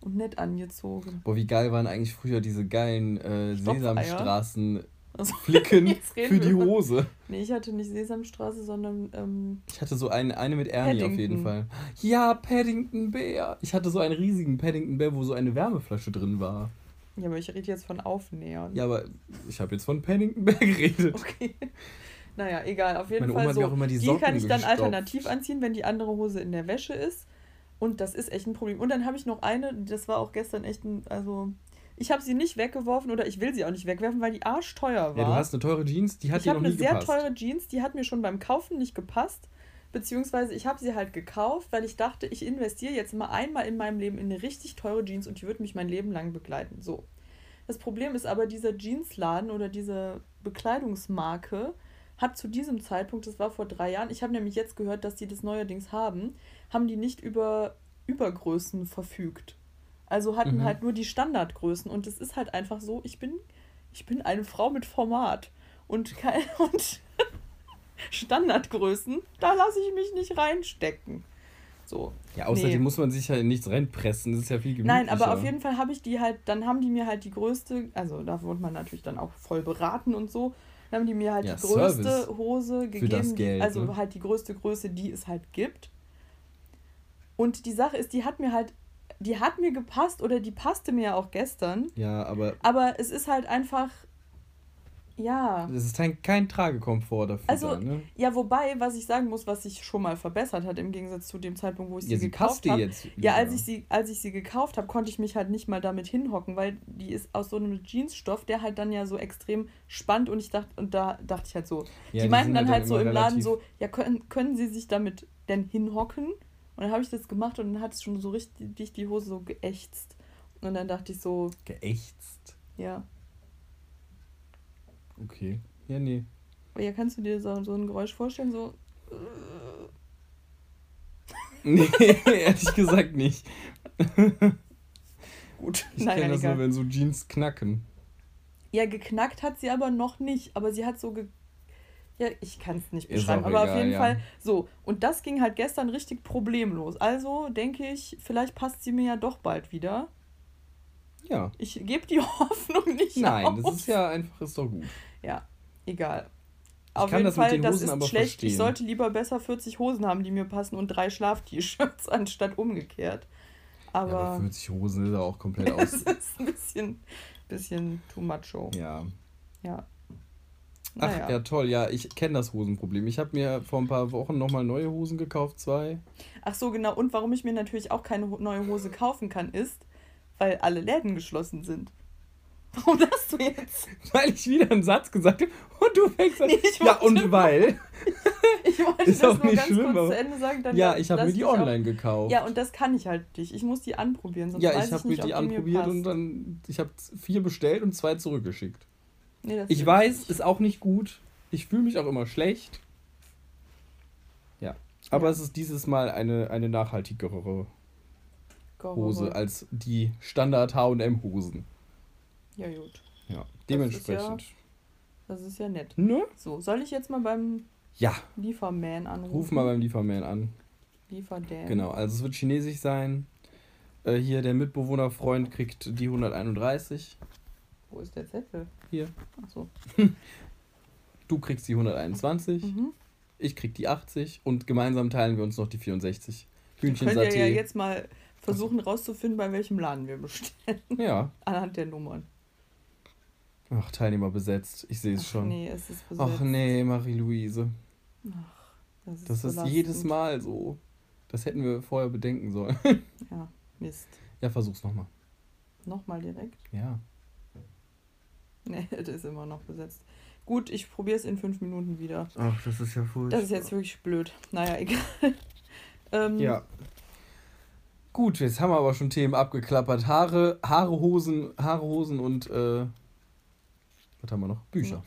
und nett angezogen. Boah, wie geil waren eigentlich früher diese geilen äh, Sesamstraßen. Also, Flicken für die Hose. Nee, ich hatte nicht Sesamstraße, sondern. Ähm, ich hatte so eine, eine mit Ernie Paddington. auf jeden Fall. Ja, Paddington Bär. Ich hatte so einen riesigen Paddington Bär, wo so eine Wärmeflasche drin war. Ja, aber ich rede jetzt von Aufnähern. Ja, aber ich habe jetzt von Paddington Bär geredet. Okay. Naja, egal, auf jeden Meine Fall so. Die, die kann ich dann gestopft. alternativ anziehen, wenn die andere Hose in der Wäsche ist. Und das ist echt ein Problem. Und dann habe ich noch eine, das war auch gestern echt ein, also Ich habe sie nicht weggeworfen oder ich will sie auch nicht wegwerfen, weil die arschteuer war. Ja, du hast eine teure Jeans, die hat ich dir habe noch eine nie sehr gepasst. teure Jeans, die hat mir schon beim Kaufen nicht gepasst. Beziehungsweise ich habe sie halt gekauft, weil ich dachte, ich investiere jetzt mal einmal in meinem Leben in eine richtig teure Jeans und die wird mich mein Leben lang begleiten. So. Das Problem ist aber, dieser Jeansladen oder diese Bekleidungsmarke hat zu diesem Zeitpunkt, das war vor drei Jahren, ich habe nämlich jetzt gehört, dass die das neuerdings haben, haben die nicht über Übergrößen verfügt. Also hatten Mhm. halt nur die Standardgrößen und es ist halt einfach so, ich bin, ich bin eine Frau mit Format und, kein, und Standardgrößen, da lasse ich mich nicht reinstecken. So. Ja, außerdem Nee. muss man sich ja in nichts reinpressen, das ist ja viel gemütlicher. Nein, aber auf jeden Fall habe ich die halt, dann haben die mir halt die größte, also da wurde man natürlich dann auch voll beraten und so, dann haben die mir halt Ja, die größte Service Hose gegeben, Geld, also ne? halt die größte Größe, die es halt gibt. Und die Sache ist, die hat mir halt, die hat mir gepasst oder die passte mir ja auch gestern, Ja, aber aber es ist halt einfach, ja. es ist kein, kein Tragekomfort dafür. Also, da, ne? Ja, wobei, was ich sagen muss, was sich schon mal verbessert hat im Gegensatz zu dem Zeitpunkt, wo ich sie, Ja, sie gekauft habe. Ja, als ich, sie, als ich sie gekauft habe, konnte ich mich halt nicht mal damit hinhocken, weil die ist aus so einem Jeansstoff, der halt dann ja so extrem spannt und ich dachte, und da dachte ich halt so. Ja, die meinten dann halt so immer im Laden so, ja, können, können sie sich damit denn hinhocken? Und dann habe ich das gemacht und dann hat es schon so richtig die Hose so geächtzt. Und dann dachte ich so, Geächtzt. ja. Okay. Ja, nee. Aber ja, kannst du dir so, so ein Geräusch vorstellen? So, Nee, ehrlich gesagt nicht. gut. Ich kenne das nur, egal. wenn so Jeans knacken. Ja, geknackt hat sie aber noch nicht. Aber sie hat so ge Ja, ich kann es nicht beschreiben. Aber auf egal, jeden ja. Fall so. Und das ging halt gestern richtig problemlos. Also denke ich, vielleicht passt sie mir ja doch bald wieder. Ja. Ich gebe die Hoffnung nicht Nein, auf. das ist ja einfach, ist doch gut. Ja, egal. Ich Auf kann jeden das Fall, das ist aber schlecht. Ich verstehen. sollte lieber besser 40 Hosen haben, die mir passen und drei Schlaf-T-Shirts anstatt umgekehrt. Ja, aber Aber 40 Hosen ist ja auch komplett aus. ist ein bisschen, bisschen too macho. ja. Ja. Ach Naja. ja, toll. Ja, ich kenne das Hosenproblem. Ich habe mir vor ein paar Wochen nochmal neue Hosen gekauft, zwei. Ach so, genau. Und warum ich mir natürlich auch keine neue Hose kaufen kann, ist, weil alle Läden geschlossen sind. Warum das du jetzt? Weil ich wieder einen Satz gesagt habe und du fängst an. Nee, ja, und weil. Ich wollte Ist das auch nur nicht ganz schlimm, kurz zu Ende sagen. Dann Ja, ich habe mir die dich auch- online gekauft. Ja, und das kann ich halt nicht. Ich muss die anprobieren, sonst ja, weiß ich habe mir die ob anprobiert mir und dann. Ich habe vier bestellt und zwei zurückgeschickt. Nee, Ich weiß, nicht. ist auch nicht gut. Ich fühle mich auch immer schlecht. Ja. Aber Ja. es ist dieses Mal eine, eine nachhaltigere. Hose als die Standard HM-Hosen. Ja, gut. Ja. ist Dementsprechend. Das ist ja nett. Ne? So, soll ich jetzt mal beim Ja, Lieferman anrufen? ruf mal beim Lieferman an. Lieferdän. Genau, also es wird chinesisch sein. Äh, hier der Mitbewohnerfreund kriegt die 131. Wo ist der Zettel? Hier. Achso. Du kriegst die 121. Mhm. Ich krieg die 80. Und gemeinsam teilen wir uns noch die 64. Könnt ihr ja jetzt mal versuchen rauszufinden, bei welchem Laden wir bestellen. Ja. Anhand der Nummern. Ach, Teilnehmer besetzt. Ich sehe es Ach, schon. Nee, es ist besetzt. Ach nee, Marie-Louise. Das ist, Das ist jedes Mal so. Das hätten wir vorher bedenken sollen. Ja, Mist. ja, versuch's nochmal. Nochmal direkt. Ja. Nee, das ist immer noch besetzt. Gut, ich probiere es in fünf Minuten wieder. Ach, das ist ja furchtbar. Das ist jetzt wirklich blöd. Naja, egal. ähm, Ja. Gut, jetzt haben wir aber schon Themen abgeklappert. Haare, Haare, Hosen, Haare, Hosen und äh, was haben wir noch? Bücher.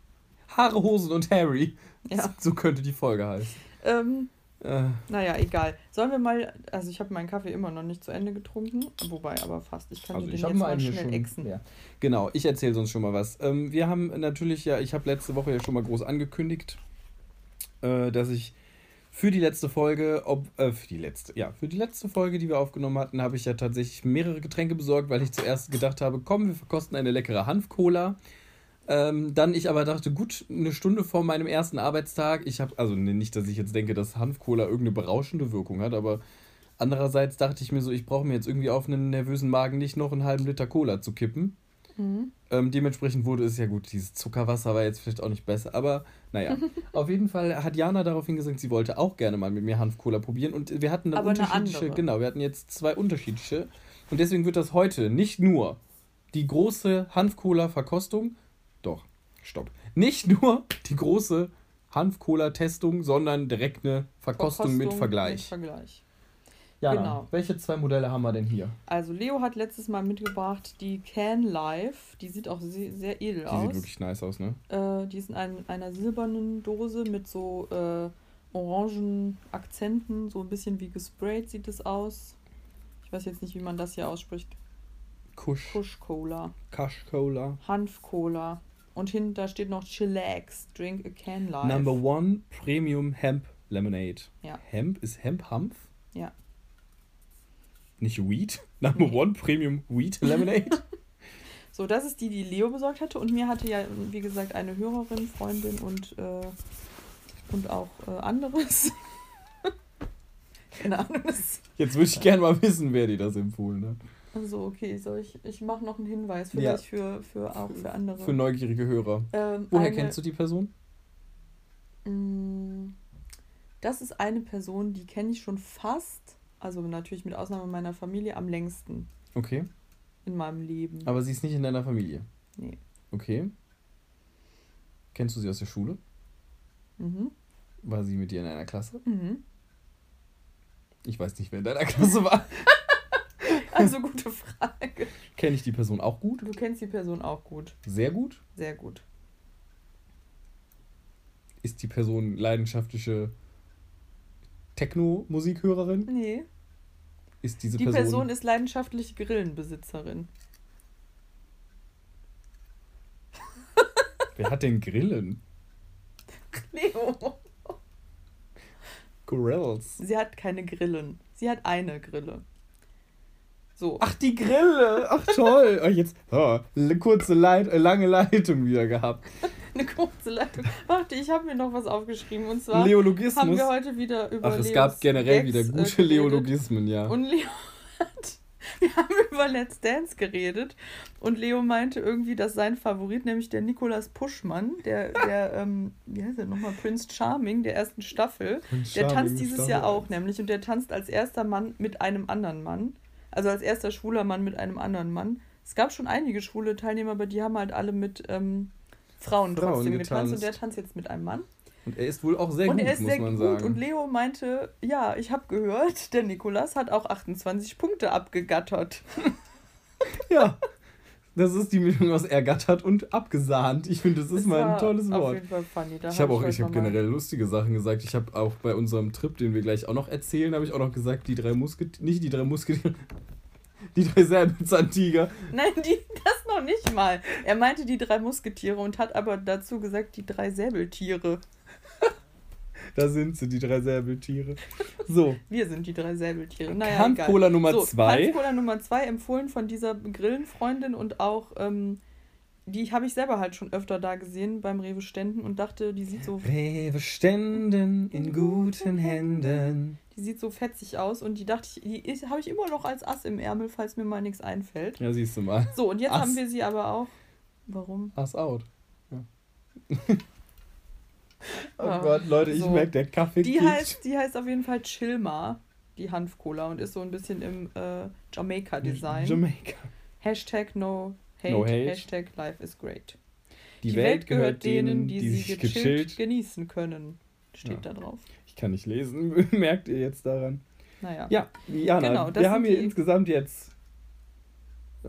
Haare, Hosen und Harry. Ja. So könnte die Folge heißen. Ähm, Äh, naja, egal. Sollen wir mal. Also, ich habe meinen Kaffee immer noch nicht zu Ende getrunken. Wobei, aber fast. Ich kann also den ich habe jetzt mal schnell schon. exen. Ja. Genau, ich erzähle sonst schon mal was. Ähm, wir haben natürlich ja, ich habe letzte Woche ja schon mal groß angekündigt, äh, dass ich für die letzte Folge, ob, äh, für die letzte, ja, für die letzte Folge, die wir aufgenommen hatten, habe ich ja tatsächlich mehrere Getränke besorgt, weil ich zuerst gedacht habe, komm, wir verkosten eine leckere Hanf-Cola. Ähm, dann ich aber dachte, gut, eine Stunde vor meinem ersten Arbeitstag, ich habe, also nicht, dass ich jetzt denke, dass Hanf-Cola irgendeine berauschende Wirkung hat, aber andererseits dachte ich mir so, ich brauche mir jetzt irgendwie auf einen nervösen Magen nicht noch einen halben Liter Cola zu kippen. Mhm. Ähm, dementsprechend wurde es ja gut, dieses Zuckerwasser war jetzt vielleicht auch nicht besser, aber naja. Auf jeden Fall hat Jana daraufhin gesagt, sie wollte auch gerne mal mit mir Hanf-Cola probieren und wir hatten dann eine unterschiedliche, andere. genau, wir hatten jetzt zwei unterschiedliche und deswegen wird das heute nicht nur die große Hanf-Cola-Verkostung. Doch, stopp. Nicht nur die große Hanf-Cola-Testung, sondern direkt eine Verkostung, mit Vergleich. Mit Vergleich. Jana, genau. welche zwei Modelle haben wir denn hier? Also Leo hat letztes Mal mitgebracht die Can Life. Die sieht auch sehr, sehr edel Die aus. sieht wirklich nice aus, ne? Äh, die ist in ein, einer silbernen Dose mit so äh, orangen Akzenten, so ein bisschen wie gesprayt sieht es aus. Ich weiß jetzt nicht, wie man das hier ausspricht. Kusch. Kush Cola, Kush Cola. Hanf Cola und hinter steht noch Chillax, Drink a Can Life. Number one Premium Hemp Lemonade. Ja. Hemp ist Hemp Hanf? Nicht Weed? Number one Premium Wheat Lemonade? So, das ist die, die Leo besorgt hatte und mir hatte ja, wie gesagt, eine Hörerin, Freundin und, äh, und auch äh, anderes. Keine Ahnung. Jetzt würde ich gerne mal wissen, wer dir das empfohlen hat. Also, okay, soll ich, ich mache noch einen Hinweis, Ja. vielleicht für, für auch für andere. Für neugierige Hörer. Ähm, Woher eine- kennst du die Person? Mm, Das ist eine Person, die kenne ich schon fast, also natürlich mit Ausnahme meiner Familie, am längsten Okay. in meinem Leben. Aber sie ist nicht in deiner Familie. Nee. Okay. Kennst du sie aus der Schule? Mhm. War sie mit dir in einer Klasse? Mhm. Ich weiß nicht, wer in deiner Klasse war. Also gute Frage. Kenne ich die Person auch gut? Du kennst die Person auch gut. Sehr gut? Sehr gut. Ist die Person leidenschaftliche Techno-Musikhörerin? Nee. Ist diese Die Person, Person ist leidenschaftliche Grillenbesitzerin. Wer hat denn Grillen? Leo. Grills. Sie hat keine Grillen. Sie hat eine Grille. So. Ach, die Grille. Ach, toll. Oh, jetzt oh, eine kurze Leit lange Leitung wieder gehabt. Eine kurze Leitung. Warte, ich habe mir noch was aufgeschrieben. Und zwar haben Leologismus. wir heute wieder über Ach, es Leos gab generell Gags, wieder äh, gute geredet. Leologismen, ja. Und Leo hat. Wir haben über Let's Dance geredet. Und Leo meinte irgendwie, dass sein Favorit, nämlich der Nikolas Puschmann, der, der ähm, wie heißt er nochmal, Prince Charming der ersten Staffel, der tanzt dieses Jahr auch, nämlich. Und der tanzt als erster Mann mit einem anderen Mann. Also als erster schwuler Mann mit einem anderen Mann. Es gab schon einige schwule Teilnehmer, aber die haben halt alle mit ähm, Frauen, Frauen trotzdem getanzt. getanzt. Und der tanzt jetzt mit einem Mann. Und er ist wohl auch sehr und gut, er ist muss sehr man gut. sagen. Und Leo meinte, ja, ich habe gehört, der Nikolas hat auch 28 Punkte abgegattert. ja. Das ist die Mischung aus ergattert und abgesahnt. Ich finde, das ist Das mal ein tolles Auf Wort. jeden Fall funny. Da Ich habe auch, ich habe generell lustige Sachen gesagt. Ich habe auch bei unserem Trip, den wir gleich auch noch erzählen, habe ich auch noch gesagt, die drei Musketiere, nicht die drei Musketiere, die drei Säbelzahntiger. Nein, die, das noch nicht mal. Er meinte die drei Musketiere und hat aber dazu gesagt die drei Säbeltiere. Da sind sie, die drei Säbeltiere. So, Wir sind die drei Säbeltiere. Naja, egal. Nummer so, zwei. Hanf-Cola Nummer zwei, empfohlen von dieser Grillenfreundin und auch, ähm, die habe ich selber halt schon öfter da gesehen beim Rewe-Ständen und dachte, die sieht so Rewe ständen in guten Händen. Die sieht so fetzig aus und die dachte ich, die habe ich immer noch als Ass im Ärmel, falls mir mal nichts einfällt. Ja, siehst du mal. So, und jetzt Ass. haben wir sie aber auch. Warum? Ass out. Ja. oh Ah, Gott, Leute, ich so. merke, der Kaffee Die heißt, die heißt auf jeden Fall Chilma, die Hanf-Cola, und ist so ein bisschen im äh, Jamaica-Design. Jamaica. Hashtag no hate, No hate. Hashtag life is great. Die, Welt gehört denen, die, sich gechillt, gechillt. genießen können. Steht Ja. da drauf. Ich kann nicht lesen, merkt ihr jetzt daran. Naja. Ja, Jana, Genau, wir haben hier die- insgesamt jetzt äh,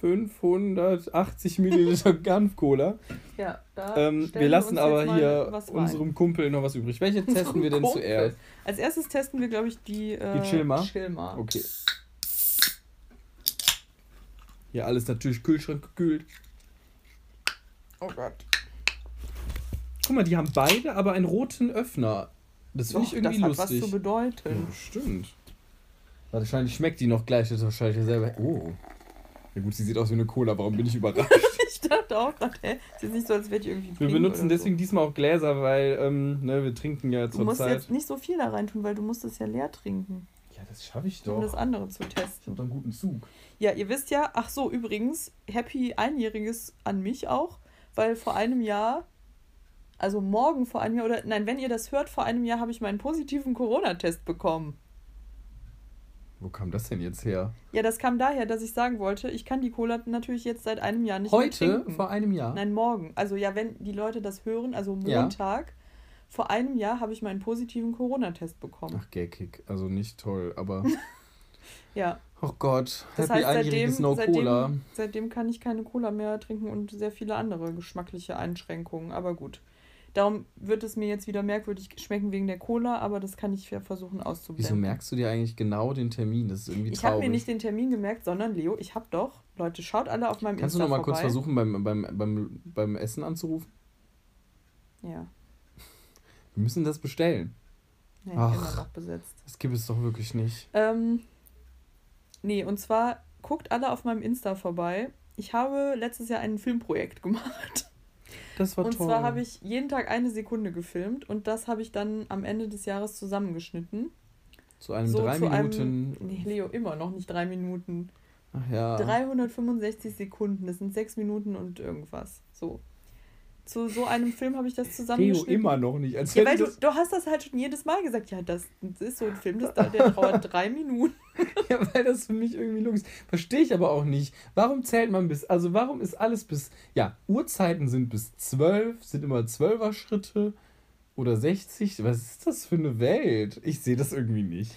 580 Milliliter Hanf-Cola. Ja, da Ähm, wir lassen uns aber hier unserem Kumpel noch was übrig. Welche testen wir denn Kumpel. zuerst? Als erstes testen wir, glaube ich, die, äh, Die Chilma? Chilma. Okay. Hier alles natürlich Kühlschrank gekühlt. Oh Gott. Guck mal, die haben beide aber einen roten Öffner. Das finde ich irgendwie das hat lustig. was zu bedeuten. Ja, stimmt. Wahrscheinlich schmeckt die noch gleich, das ist wahrscheinlich selber. Oh. Ja gut, sie sieht aus wie eine Cola, warum bin ich überrascht? Ich dachte auch, grad, hä, ist nicht so, als wäre die irgendwie wir benutzen deswegen diesem auch Gläser, weil ähm, ne, wir trinken ja so. Du musst zurzeit. jetzt nicht so viel da rein tun, weil du musst es ja leer trinken, Ja, das schaffe ich um das doch. andere zu Ich testen. habe doch einen guten Zug. Ja, ihr wisst ja, ach so, übrigens, Happy Einjähriges an mich auch, weil vor einem Jahr, also morgen vor einem Jahr, oder nein, wenn ihr das hört, vor einem Jahr habe ich meinen positiven Corona-Test bekommen. Wo kam das denn jetzt her? Ja, das kam daher, dass ich sagen wollte, ich kann die Cola natürlich jetzt seit einem Jahr nicht Heute? mehr trinken. Vor einem Jahr? Nein, morgen. Also ja, wenn die Leute das hören, also Ja. Vor einem Jahr habe ich meinen positiven Corona-Test bekommen. Ach, geckig. Also nicht toll, aber. Ja, oh Gott. das Happy heißt, seitdem, No Cola. seitdem, seitdem kann ich keine Cola mehr trinken und sehr viele andere geschmackliche Einschränkungen. Aber gut. Darum wird es mir jetzt wieder merkwürdig schmecken wegen der Cola, aber das kann ich ja versuchen auszublenden. Wieso merkst du dir eigentlich genau den Termin? Das ist irgendwie Ich habe traurig. mir nicht den Termin gemerkt, sondern Leo, ich habe doch, Leute, schaut alle auf meinem Kannst du Insta noch mal kurz vorbei. versuchen, beim, beim, beim, beim Essen anzurufen? Ja, Wir müssen das bestellen. nee, Ach. Das gibt es doch wirklich nicht. Ähm, nee, und zwar guckt alle auf meinem Insta vorbei. Ich habe letztes Jahr ein Filmprojekt gemacht. Das war und toll. zwar habe ich jeden Tag eine Sekunde gefilmt und das habe ich dann am Ende des Jahres zusammengeschnitten. zu einem so drei zu Minuten. Einem, nee, Leo, immer noch nicht drei Minuten. Ach ja. 365 Sekunden, das sind sechs Minuten und irgendwas. So. Zu so einem Film habe ich das zusammengeschnitten. immer noch nicht. Als Ja, weil du, du hast das halt schon jedes Mal gesagt. Ja, das ist so ein Film, das, da- der dauert drei Minuten. ja, weil das für mich irgendwie logisch ist. Verstehe ich aber auch nicht. Warum zählt man bis. Also, warum ist alles bis. Ja, Uhrzeiten sind bis 12, sind immer 12er Schritte oder 60. Was ist das für eine Welt? Ich sehe das irgendwie nicht.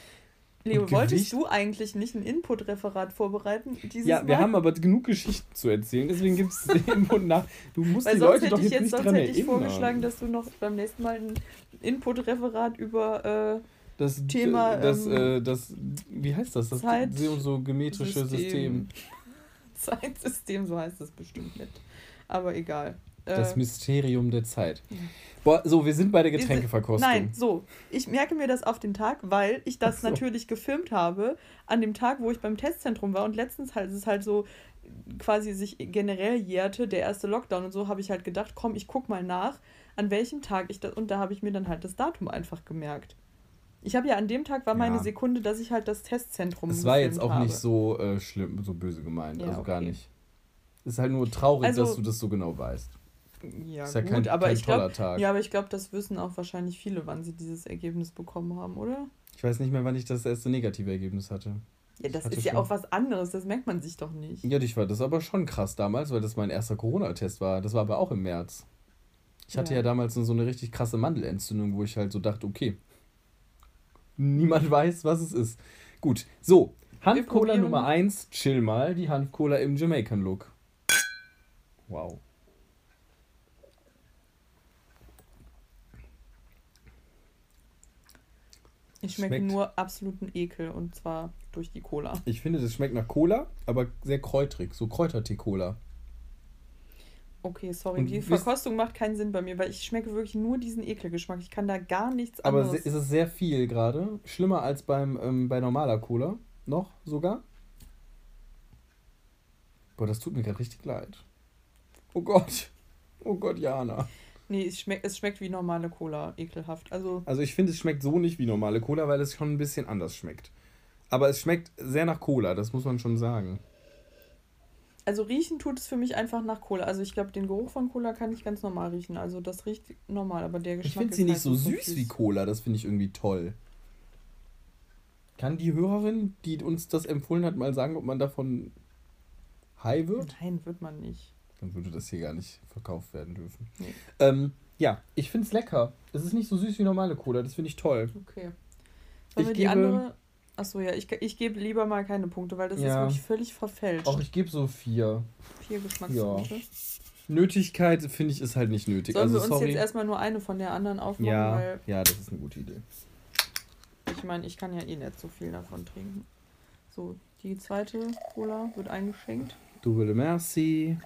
Leo, wolltest du eigentlich nicht ein Input-Referat vorbereiten? Dieses Ja, wir Mal? haben aber genug Geschichten zu erzählen, deswegen gibt es den Input nach. Du musst Weil die Leute doch jetzt jetzt, nicht sonst dran hätte ich erinnern. vorgeschlagen, dass du noch beim nächsten Mal ein Input-Referat über äh, das Thema, Das, ähm, äh, das, wie heißt das? Das Zeit- so, so geometrische System. Zeitsystem, so heißt es bestimmt nicht. Aber egal. Das Äh, Mysterium der Zeit. Boah, so, wir sind bei der Getränkeverkostung. Nein, so. Ich merke mir das auf den Tag, weil ich das so. natürlich gefilmt habe an dem Tag, wo ich beim Testzentrum war. Und letztens halt, es ist halt so quasi sich generell jährte, der erste Lockdown und so, habe ich halt gedacht, komm, ich guck mal nach, an welchem Tag ich das. Und da habe ich mir dann halt das Datum einfach gemerkt. Ich habe ja an dem Tag war meine Ja. Sekunde, dass ich halt das Testzentrum Es war jetzt auch habe. nicht so äh, schlimm, so böse gemeint. Ja, also gar okay. nicht. Es ist halt nur traurig, Also- dass du das so genau weißt. Ja, ist ja gut, kein, aber kein ich glaube, toller Tag. ja, aber ich glaube, das wissen auch wahrscheinlich viele, wann sie dieses Ergebnis bekommen haben, oder? Ich weiß nicht mehr, wann ich das erste negative Ergebnis hatte. Ja, das hatte ist ja auch was anderes, das merkt man sich doch nicht. Ja, ich war das aber schon krass damals, weil das mein erster Corona-Test war. Das war aber auch im März. Ich hatte Ja. ja, damals so eine richtig krasse Mandelentzündung, wo ich halt so dachte, okay, niemand weiß, was es ist. Gut, so, Hanf-Cola. Nummer 1, chill mal, die Hanf-Cola im Jamaican-Look. Wow. Ich schmecke Schmeckt. nur absoluten Ekel und zwar durch die Cola. Ich finde, das schmeckt nach Cola, aber sehr kräutrig, so Kräutertee-Cola. Okay, sorry, Und die Verkostung macht keinen Sinn bei mir, weil ich schmecke wirklich nur diesen Ekelgeschmack. Ich kann da gar nichts Aber anderes. se- ist es sehr viel gerade? Schlimmer als beim, ähm, bei normaler Cola? Noch sogar? Boah, das tut mir gerade richtig leid. Oh Gott. Oh Gott, Jana. Nee, es schmeckt, es schmeckt wie normale Cola, ekelhaft. Also, Also ich finde, es schmeckt so nicht wie normale Cola, weil es schon ein bisschen anders schmeckt. Aber es schmeckt sehr nach Cola, das muss man schon sagen. also riechen tut es für mich einfach nach Cola. Also ich glaube, den Geruch von Cola kann ich ganz normal riechen. Also das riecht normal, aber der Geschmack Ich finde sie nicht halt so super süß wie Cola, das finde ich irgendwie toll. Kann die Hörerin, die uns das empfohlen hat, mal sagen, ob man davon high wird? Nein, wird man nicht. Dann würde das hier gar nicht verkauft werden dürfen. Nee. Ähm, ja, ich finde es lecker. Es ist nicht so süß wie normale Cola, das finde ich toll. Okay. Ich die gebe- andere. Achso, ja, ich, ich gebe lieber mal keine Punkte, weil das Ja. ist wirklich völlig verfälscht. Auch ich gebe so vier. Vier Geschmackspunkte. Nötigkeit finde ich ist halt nicht nötig. Sollen also wir uns sorry. jetzt erstmal nur eine von der anderen aufmachen, ja, weil ja, das ist eine gute Idee. ich meine, ich kann ja eh nicht so viel davon trinken. So, die zweite Cola wird eingeschenkt. Double Merci.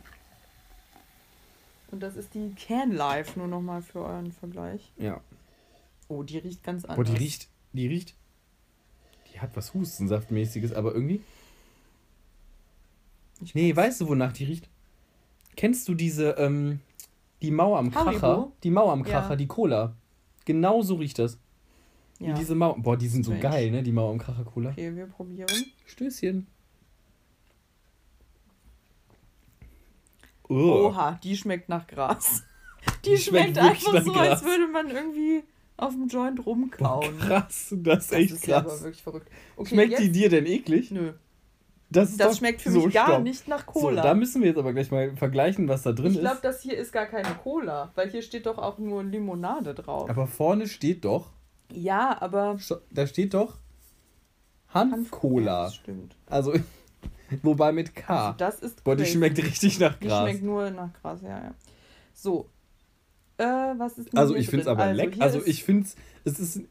Und das ist die Can Life, nur nochmal für euren Vergleich. Ja. Oh, die riecht ganz anders. Boah, die riecht, die riecht, die hat was Hustensaftmäßiges, aber irgendwie. Ich Nee, weiß- weißt du, wonach die riecht? Kennst du diese, ähm, die Mauer am Haribo? Kracher? Die Mauer am Kracher, Ja. die Cola. Genau so riecht das. Wie Ja. diese Mauer. Boah, die sind so Mensch. geil, ne? Die Mauer am Kracher Cola. Okay, wir probieren. Stößchen. Oh. Oha, die schmeckt nach Gras. Die, Die schmeckt, schmeckt einfach so, Gras. als würde man irgendwie auf dem Joint rumkauen. Krass, das ist echt das ist ja krass. aber wirklich verrückt. Okay, Schmeckt die jetzt- dir denn eklig? Nö. Das, ist Das schmeckt für so mich gar stopp. nicht nach So, Cola. da müssen wir jetzt aber gleich mal vergleichen, was da drin ich glaube, ist. das hier ist gar keine Cola, weil hier steht doch auch nur Limonade drauf. Aber vorne steht doch, ja, aber da steht doch Ja, Hanf-Cola. das stimmt. Also, wobei mit K. Also das ist Boah, die crazy. schmeckt richtig nach Die Gras. schmeckt nur nach Gras, ja, ja. So. Äh, was ist Also hier ich finde es aber also, lecker. hier Also ich finde es, es ist,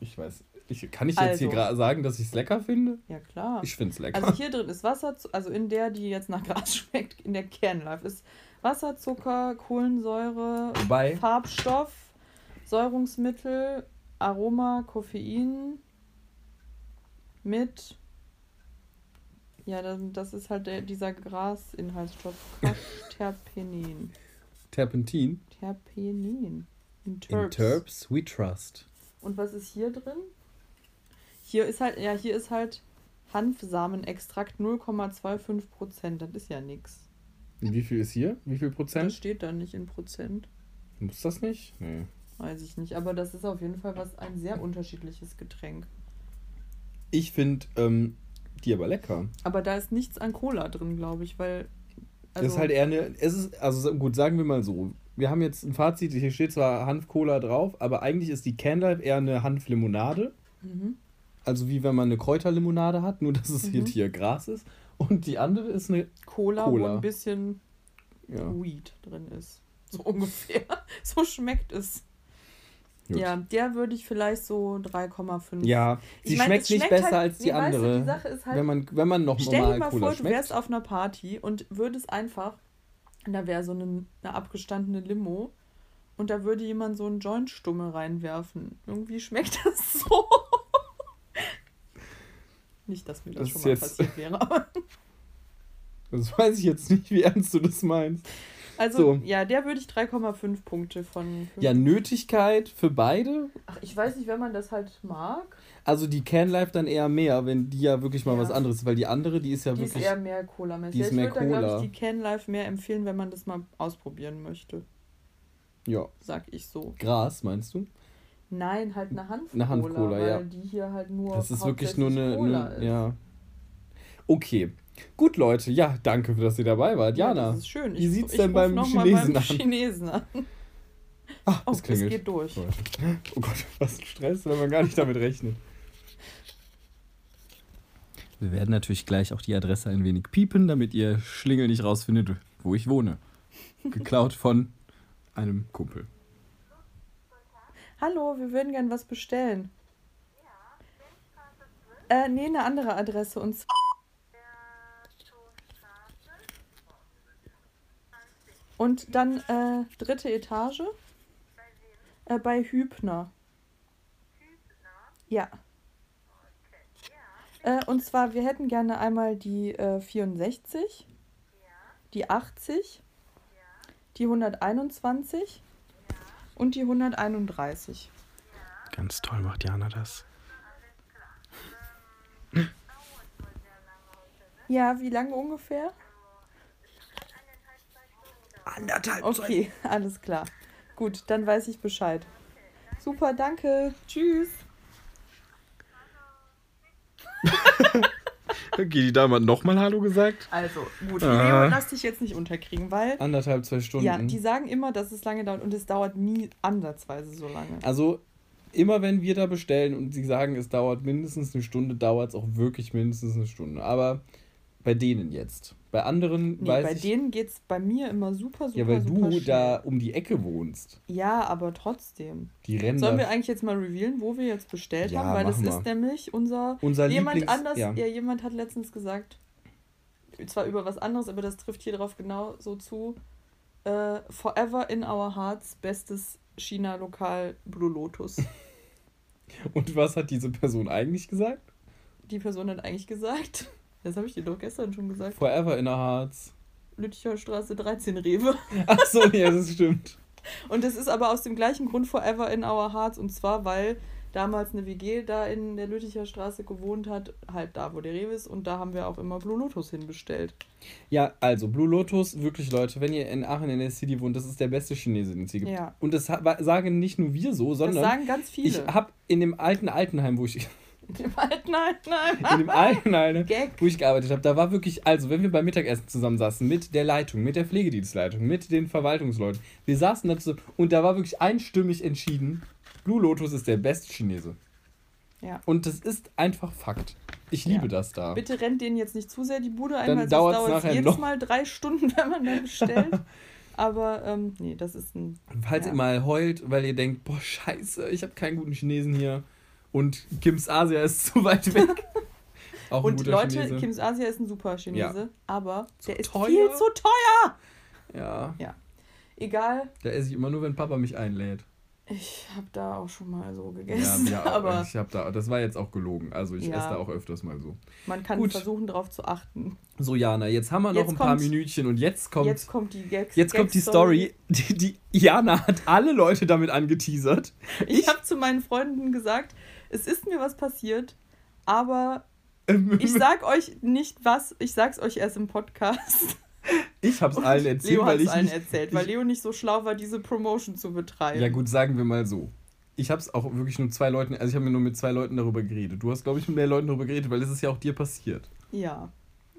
ich weiß, ich, kann ich jetzt hier Also. gerade sagen, dass ich es lecker finde? Ja, klar. Ich finde es lecker. Also hier drin ist Wasser, also in der, die jetzt nach Gras schmeckt, in der Kernlife, ist Wasser, Zucker, Kohlensäure, Wobei, Farbstoff, Säurungsmittel, Aroma, Koffein mit. Ja, das, das ist halt der, dieser Grasinhaltsstoff. Terpenin. Terpentin. Terpenin. In In Terps. Terps we trust. Und was ist hier drin? Hier ist halt, ja, hier ist halt Hanfsamenextrakt 0,25 Prozent. Das ist ja nix. Und wie viel ist hier? Wie viel Das Prozent? steht da nicht in Prozent. Muss das nicht? Nee. Weiß ich nicht. Aber das ist auf jeden Fall was ein sehr unterschiedliches Getränk. Ich finde ähm, die aber lecker. Aber da ist nichts an Cola drin, glaube ich, weil. Also, das ist halt eher eine. Es ist, also gut, sagen wir mal so. Wir haben jetzt ein Fazit, hier steht zwar Hanf-Cola drauf, aber eigentlich ist die Canlife eher eine Hanflimonade. mhm. Also wie wenn man eine Kräuterlimonade hat, nur dass es hier, Mhm. hier Gras ist. Und die andere ist eine. Cola, Cola. wo ein bisschen Ja. Weed drin ist. So ungefähr. so schmeckt es. Gut. Ja, der würde ich vielleicht so 3,5. Ja, Ich sie mein, schmeckt es nicht schmeckt besser halt- als die nee, weißt du, andere. die Sache ist halt- wenn man, wenn man noch Stell dir normal mal Cola vor, du schmeckt. wärst auf einer Party und würdest einfach, und da wäre so eine, eine abgestandene Limo und da würde jemand so einen Joint-Stummel reinwerfen. Irgendwie schmeckt das so. Nicht, dass mir das, Das schon mal passiert wäre, aber. Das weiß ich jetzt nicht, wie ernst du das meinst. Also, So. ja, der würde ich 3,5 Punkte von. Ja, Nötigkeit für beide. Ach, ich weiß nicht, wenn man das halt mag. Also die Canlife dann eher mehr, wenn die ja wirklich mal Ja. was anderes ist. Weil die andere, die ist ja Die ist wirklich. eher mehr Cola-mäßig. die ist Ja, ich mehr würde da, glaube Cola. ich, die Can Life mehr empfehlen, wenn man das mal ausprobieren möchte. ja, Sag ich so. Gras, meinst du? Nein, halt eine Hanf-Cola. Eine Hanf-Cola, weil ja. die hier halt nur. Das ist wirklich nur eine. Cola eine ist. ja. Okay. Gut, Leute. Ja, danke, dass ihr dabei wart. Ja, Jana. das ist schön. wie sieht's ich denn beim Chinesen beim an? Chinesen an. Ah, Oh, es es klingelt. geht durch. Leute. Oh Gott, was ein Stress, wenn man gar nicht damit rechnet. Wir werden natürlich gleich auch die Adresse ein wenig piepen, damit ihr Schlingel nicht rausfindet, wo ich wohne. Geklaut von einem Kumpel. Hallo, wir würden gern was bestellen. Äh, nee, eine andere Adresse. Und zwar. Und dann äh, dritte Etage. Äh, bei Hübner. Ja. Äh, und zwar, wir hätten gerne einmal die äh, 64, die 80, die 121 und die 131. Ganz toll macht Jana das. Ja, wie lange ungefähr? Anderthalb Okay, alles klar. Gut, dann weiß ich Bescheid. Super, danke. Tschüss. Okay, die Dame hat nochmal Hallo gesagt. Also, gut, Ah. Leo, lass dich jetzt nicht unterkriegen, weil Anderthalb, zwei Stunden. ja, die sagen immer, dass es lange dauert und es dauert nie ansatzweise so lange. Also, immer wenn wir da bestellen und sie sagen, es dauert mindestens eine Stunde, dauert es auch wirklich mindestens eine Stunde. Aber bei denen jetzt. Bei anderen Nee, weiß bei ich. denen geht es bei mir immer super, super, ja, weil super du schnell. da um die Ecke wohnst. Ja, aber trotzdem. Die rennen Sollen wir eigentlich jetzt mal revealen, wo wir jetzt bestellt Ja, haben? Weil das ist nämlich unser unser jemand Lieblings anders, ja. ja. jemand hat letztens gesagt, zwar über was anderes, aber das trifft hier drauf genau so zu. Äh, Forever in our hearts, bestes China-Lokal Blue Lotus. Und was hat diese Person eigentlich gesagt? Die Person hat eigentlich gesagt, das habe ich dir doch gestern schon gesagt, Forever in our hearts. Lütticher Straße 13 Rewe. Ach so, ja, das stimmt. Und das ist aber aus dem gleichen Grund Forever in our hearts und zwar, weil damals eine WG da in der Lütticher Straße gewohnt hat, halt da, wo der Rewe ist. Und da haben wir auch immer Blue Lotus hinbestellt. Ja, also Blue Lotus, wirklich Leute, wenn ihr in Aachen in der City wohnt, das ist der beste Chinese, den es hier gibt. Ja. Und das sagen nicht nur wir so, sondern sagen ganz viele. ich habe in dem alten Altenheim, wo ich Nein, nein, nein. in dem Altenheim, Gag. wo ich gearbeitet habe, da war wirklich, also wenn wir beim Mittagessen zusammensaßen mit der Leitung, mit der Pflegedienstleitung, mit den Verwaltungsleuten, wir saßen da zusammen und da war wirklich einstimmig entschieden, Blue Lotus ist der beste Chinese. Ja. Und das ist einfach Fakt. Ich liebe Ja. das da. Bitte rennt denen jetzt nicht zu sehr die Bude ein, Dann weil dauert's dauert es nachher jedes noch. Mal drei Stunden, wenn man dann bestellt. Aber ähm, nee, das ist ein. Falls Ja. ihr mal heult, weil ihr denkt, boah, scheiße, ich habe keinen guten Chinesen hier und Kims Asia ist zu weit weg. Auch Und Leute, Chinese. Kims Asia ist ein super Chinese, Ja. aber der ist teuer? viel zu teuer. ja, Egal, da esse ich immer nur, wenn Papa mich einlädt. ich habe da auch schon mal so Ja, gegessen, ja, aber ich habe da, das war jetzt auch gelogen. Also ich Ja. esse da auch öfters mal so. man kann Gut. versuchen, darauf zu achten. So, Jana, jetzt haben wir noch Jetzt ein paar Minütchen und jetzt kommt, jetzt jetzt, kommt die Gags. kommt die Story. Die, die Jana hat alle Leute damit angeteasert. Ich habe zu meinen Freunden gesagt, es ist mir was passiert, aber ich sag euch nicht was, ich sag's euch erst im Podcast. ich habe es Und allen erzählt, Leo weil hat's ich allen nicht, erzählt, weil ich- Leo nicht so schlau war, diese Promotion zu betreiben. Ja gut, sagen wir mal so. Ich habe es auch wirklich nur zwei Leuten, also ich habe mir nur mit zwei Leuten darüber geredet. Du hast, glaube ich, mit mehr Leuten darüber geredet, weil es ist ja auch dir passiert. Ja,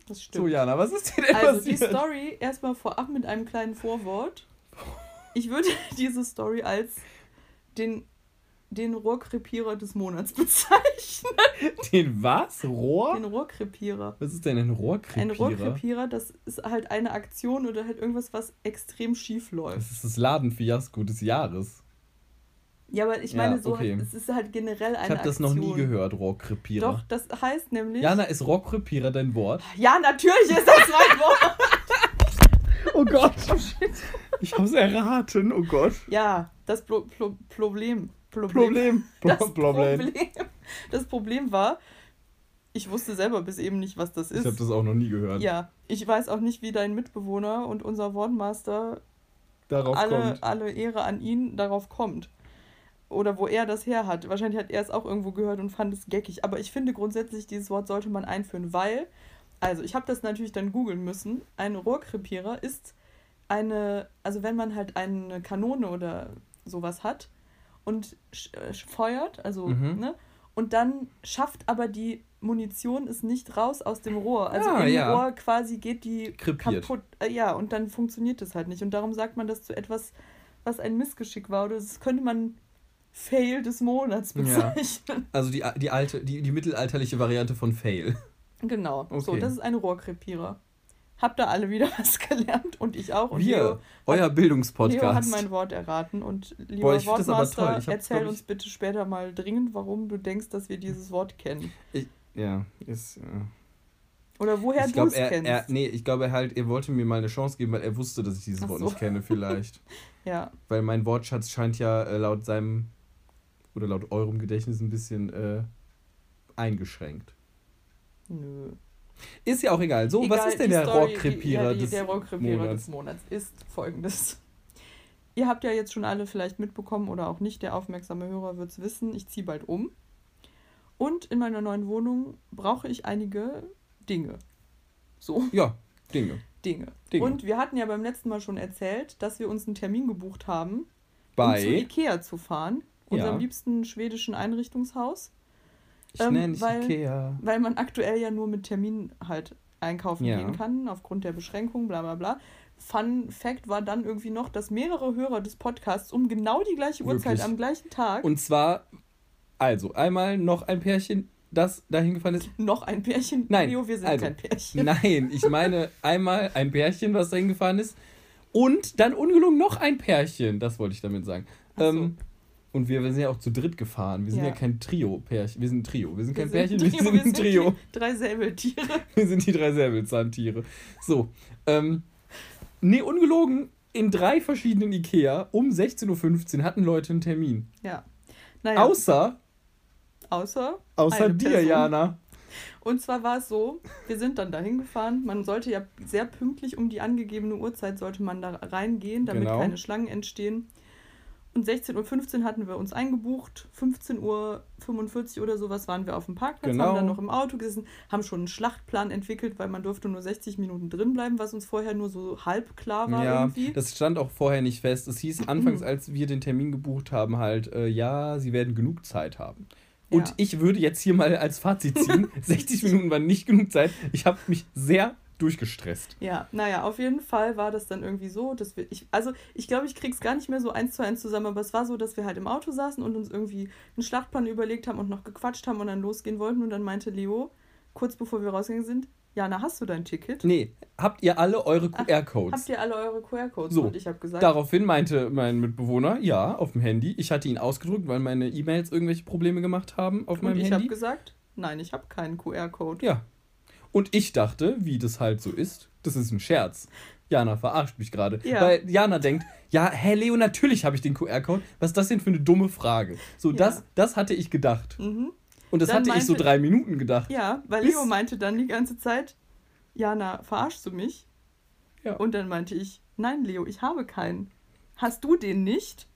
das stimmt. So, Jana, was ist dir denn Also die passiert? Story erstmal vorab mit einem kleinen Vorwort. Ich würde diese Story als den, den Rohrkrepierer des Monats bezeichnen. Den was? Rohr? Den Rohrkrepierer. Was ist denn ein Rohrkrepierer? Ein Rohrkrepierer, das ist halt eine Aktion oder halt irgendwas, was extrem schief läuft. Das ist das Ladenfiasko des Jahres. Ja, aber ich Ja, meine, so okay. es ist halt generell eine Ich habe das noch nie gehört, Rohrkrepierer. Doch, das heißt nämlich. Jana, ist Rohrkrepierer dein Wort? Ja, natürlich ist das mein Wort. Oh Gott. Ich hab's erraten, oh Gott. Ja, das Pro Pro Problem. Problem. Das Problem. Problem. Das Problem war, ich wusste selber bis eben nicht, was das Ich ist. habe das auch noch nie gehört. ja, ich weiß auch nicht, wie dein Mitbewohner und unser Wortmaster Darauf alle, kommt. alle Ehre an ihn darauf kommt. Oder wo er das her hat. Wahrscheinlich hat er es auch irgendwo gehört und fand es geckig. Aber ich finde grundsätzlich, dieses Wort sollte man einführen, weil, also ich habe das natürlich dann googeln müssen. Ein Rohrkrepierer ist eine, also wenn man halt eine Kanone oder sowas hat und sch- äh, feuert, also, Mhm. ne? Und dann schafft aber die Munition es nicht raus aus dem Rohr. Also Ah, im ja. Rohr quasi geht die Krepiert. kaputt. Äh, ja, und dann funktioniert es halt nicht. Und darum sagt man das zu etwas, was ein Missgeschick war. Oder das könnte man Fail des Monats Ja. bezeichnen. Also die, die alte, die, die mittelalterliche Variante von Fail. Genau. So, Okay. das ist ein Rohrkrepierer. Habt ihr alle wieder was gelernt und ich auch. Und Wir, Leo, euer Leo hat Bildungspodcast. mein Wort erraten. Und lieber Boah, ich Wortmaster. Ich hab, erzähl ich- uns bitte später mal dringend, warum du denkst, dass wir dieses Wort kennen. ja, ist. Ja. Oder woher ich du es er, kennst. er, nee, ich glaube, er halt, er wollte mir mal eine Chance geben, weil er wusste, dass ich dieses Ach Wort so. nicht kenne, vielleicht. Ja, weil mein Wortschatz scheint ja äh, laut seinem oder laut eurem Gedächtnis ein bisschen äh, eingeschränkt. nö. Ist ja auch egal. So, Egal, was ist denn der Rohrkrepierer des Der Rohrkrepierer Monats? des Monats ist folgendes. Ihr habt ja jetzt schon alle vielleicht mitbekommen oder auch nicht, der aufmerksame Hörer wird es wissen, ich ziehe bald um. Und in meiner neuen Wohnung brauche ich einige Dinge. So, Ja, Dinge. Dinge. Dinge. Und wir hatten ja beim letzten Mal schon erzählt, dass wir uns einen Termin gebucht haben, um zu Bei, Ikea zu fahren, unserem Ja. liebsten schwedischen Einrichtungshaus. Ich ähm, nenne weil- Ikea. Weil man aktuell ja nur mit Termin halt einkaufen Ja. gehen kann, aufgrund der Beschränkung, bla bla bla. Fun Fact war dann irgendwie noch, dass mehrere Hörer des Podcasts um genau die gleiche Uhrzeit Wirklich? am gleichen Tag Und zwar, also, einmal noch ein Pärchen, das dahin gefahren ist. noch ein Pärchen. Nein, Leo, wir sind also, kein Pärchen. Nein, ich meine einmal ein Pärchen, was dahin gefahren ist. Und dann ungelungen noch ein Pärchen. Das wollte ich damit sagen. So. Ähm, und wir, wir sind ja auch zu dritt gefahren. Wir sind ja, Ja. kein Trio-Pärchen. Wir sind ein Trio. Wir sind kein Wir Pärchen, sind wir sind ein Trio. die drei Säbeltiere. Wir sind die drei Säbelzahntiere. So. Ähm, nee, ungelogen. In drei verschiedenen Ikea um 16.15 Uhr hatten Leute einen Termin. Ja. Naja, Außer, außer. außer dir, Person. Jana. Und zwar war es so, wir sind dann dahin gefahren. Man sollte ja sehr pünktlich um die angegebene Uhrzeit sollte man da reingehen, damit Genau. keine Schlangen entstehen. Und 16.15 Uhr hatten wir uns eingebucht. 15.45 Uhr oder sowas waren wir auf dem Parkplatz, Genau. haben dann noch im Auto gesessen, haben schon einen Schlachtplan entwickelt, weil man durfte nur 60 Minuten drin bleiben, was uns vorher nur so halb klar war Ja, irgendwie. das stand auch vorher nicht fest. Es hieß anfangs, als wir den Termin gebucht haben, halt, äh, ja, sie werden genug Zeit haben. Und Ja. ich würde jetzt hier mal als Fazit ziehen, 60 Minuten waren nicht genug Zeit. Ich habe mich sehr durchgestresst. Ja, naja, auf jeden Fall war das dann irgendwie so, dass wir, ich, also ich glaube, ich krieg's gar nicht mehr so eins zu eins zusammen, aber es war so, dass wir halt im Auto saßen und uns irgendwie einen Schlachtplan überlegt haben und noch gequatscht haben und dann losgehen wollten und dann meinte Leo, kurz bevor wir rausgegangen sind, Jana, hast du dein Ticket? Nee, habt ihr alle eure QR-Codes? Habt ihr alle eure QR-Codes? So, und ich habe gesagt, Daraufhin meinte mein Mitbewohner, ja, auf dem Handy. Ich hatte ihn ausgedrückt, weil meine E-Mails irgendwelche Probleme gemacht haben auf und meinem ich habe Handy. gesagt, nein, ich habe keinen QR-Code. Ja. Und ich dachte, wie das halt so ist, das ist ein Scherz. Jana verarscht mich gerade. Ja. Weil Jana denkt, ja, hä, Leo, natürlich habe ich den QR-Code. Was ist das denn für eine dumme Frage? So, Ja. das, das hatte ich gedacht. Mhm. Und das Dann hatte ich so meinte- drei Minuten gedacht. Ja, weil Leo meinte dann die ganze Zeit, Jana, verarschst du mich? Ja. Und dann meinte ich, nein, Leo, ich habe keinen. Hast du den nicht?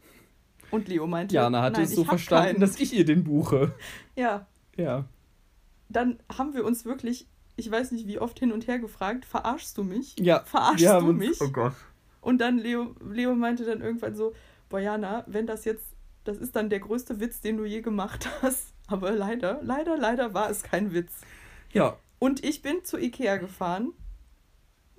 Und Leo meinte, Jana hatte nein, es so verstanden, keinen. dass ich ihr den buche. Ja, Ja. dann haben wir uns wirklich, ich weiß nicht wie oft hin und her gefragt, verarschst du mich? Ja. Verarschst wir du mich? Oh Gott. Und dann Leo, Leo meinte dann irgendwann so, boah Jana, wenn das jetzt, das ist dann der größte Witz, den du je gemacht hast. Aber leider, leider, leider war es kein Witz. Ja. Und ich bin zu Ikea gefahren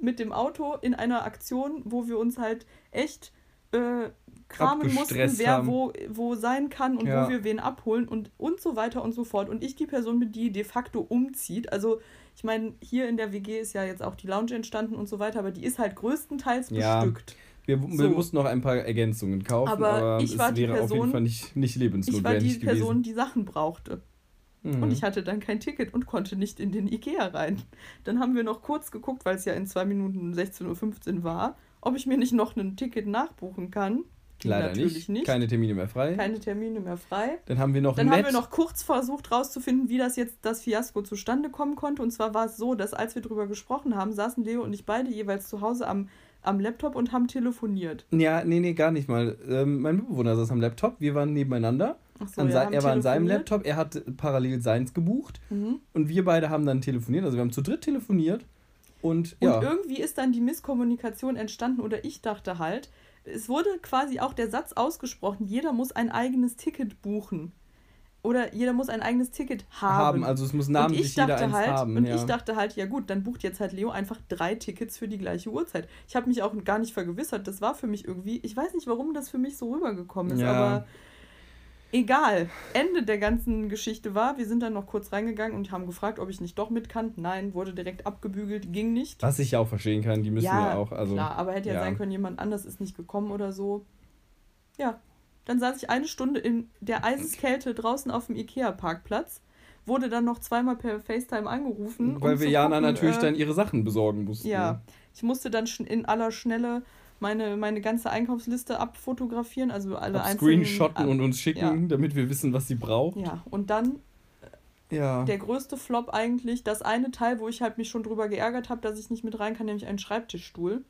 mit dem Auto in einer Aktion, wo wir uns halt echt äh, kramen mussten, wer haben. wo, wo sein kann und Ja. wo wir wen abholen und, und so weiter und so fort. Und ich die Person bin, die de facto umzieht. Also ich meine, hier in der WG ist ja jetzt auch die Lounge entstanden und so weiter, aber die ist halt größtenteils Ja. bestückt. Wir, wir So. mussten noch ein paar Ergänzungen kaufen, Aber aber, ich es war die wäre auf jeden Person- Fall nicht, nicht Ich war die lebensnotwendig Person, gewesen. die Sachen brauchte. Mhm. Und ich hatte dann kein Ticket und konnte nicht in den Ikea rein. Dann haben wir noch kurz geguckt, weil es ja in zwei Minuten 16.15 Uhr war, ob ich mir nicht noch ein Ticket nachbuchen kann. Leider natürlich nicht. nicht. Keine Termine mehr frei. Keine Termine mehr frei. Dann haben wir noch Dann nett. haben wir noch kurz versucht rauszufinden, wie das jetzt das Fiasko zustande kommen konnte. Und zwar war es so, dass als wir drüber gesprochen haben, saßen Leo und ich beide jeweils zu Hause am, am Laptop und haben telefoniert. Ja, nee, nee, gar nicht mal. Ähm, mein Mitbewohner saß am Laptop, wir waren nebeneinander. So, ja, er war an seinem. Laptop, er hat parallel seins gebucht Mhm. und wir beide haben dann telefoniert. Also wir haben zu dritt telefoniert und, Und ja. irgendwie ist dann die Misskommunikation entstanden oder ich dachte halt, es wurde quasi auch der Satz ausgesprochen, jeder muss ein eigenes Ticket buchen. Oder jeder muss ein eigenes Ticket haben. haben. Also es muss und namentlich ich dachte jeder eins halt, haben. und ja. ich dachte halt, ja gut, dann bucht jetzt halt Leo einfach drei Tickets für die gleiche Uhrzeit. Ich habe mich auch gar nicht vergewissert. Das war für mich irgendwie, ich weiß nicht, warum das für mich so rübergekommen ist, Ja. aber egal. Ende der ganzen Geschichte war, wir sind dann noch kurz reingegangen und haben gefragt, ob ich nicht doch mit kann. Nein, wurde direkt abgebügelt, ging nicht. Was ich ja auch verstehen kann, die müssen ja, auch. Also, klar, aber hätte ja, ja. sein können, jemand anders ist nicht gekommen oder so. Ja, dann saß ich eine Stunde in der Eiseskälte draußen auf dem Ikea-Parkplatz, wurde dann noch zweimal per FaceTime angerufen. um Weil wir zu Jana gucken, natürlich äh, dann ihre Sachen besorgen mussten. Ja, ich musste dann schon in aller Schnelle meine, meine ganze Einkaufsliste abfotografieren, also alle Ab einzelnen... Screenshotten ab- und uns schicken, ja. damit wir wissen, was sie braucht. Ja, und dann Ja. der größte Flop eigentlich, das eine Teil, wo ich halt mich schon drüber geärgert habe, dass ich nicht mit rein kann, nämlich einen Schreibtischstuhl.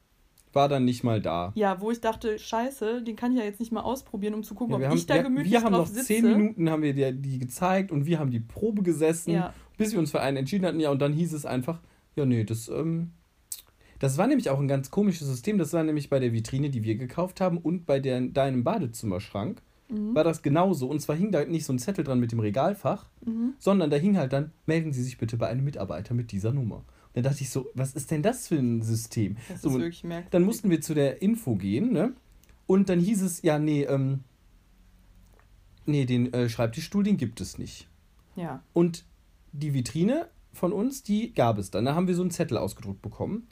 War dann nicht mal da. Ja, wo ich dachte, scheiße, den kann ich ja jetzt nicht mal ausprobieren, um zu gucken, Ja, ob haben, ich da wir, gemütlich wir haben drauf noch sitze. zehn Minuten haben wir dir die gezeigt und wir haben die Probe gesessen, Ja. bis wir uns für einen entschieden hatten. Ja, und dann hieß es einfach, ja, nee, das, ähm, das war nämlich auch ein ganz komisches System. Das war nämlich bei der Vitrine, die wir gekauft haben und bei der, deinem Badezimmerschrank. Mhm. War das genauso. Und zwar hing da nicht so ein Zettel dran mit dem Regalfach, Mhm. sondern da hing halt dann, melden Sie sich bitte bei einem Mitarbeiter mit dieser Nummer. Und dann dachte ich so, was ist denn das für ein System? Das so, ist wirklich merkwürdig. dann mussten wir zu der Info gehen, ne? Und dann hieß es, ja, nee, ähm, nee, den äh, Schreibtischstuhl, den gibt es nicht. Ja. Und die Vitrine von uns, die gab es dann. Da haben wir so einen Zettel ausgedruckt bekommen.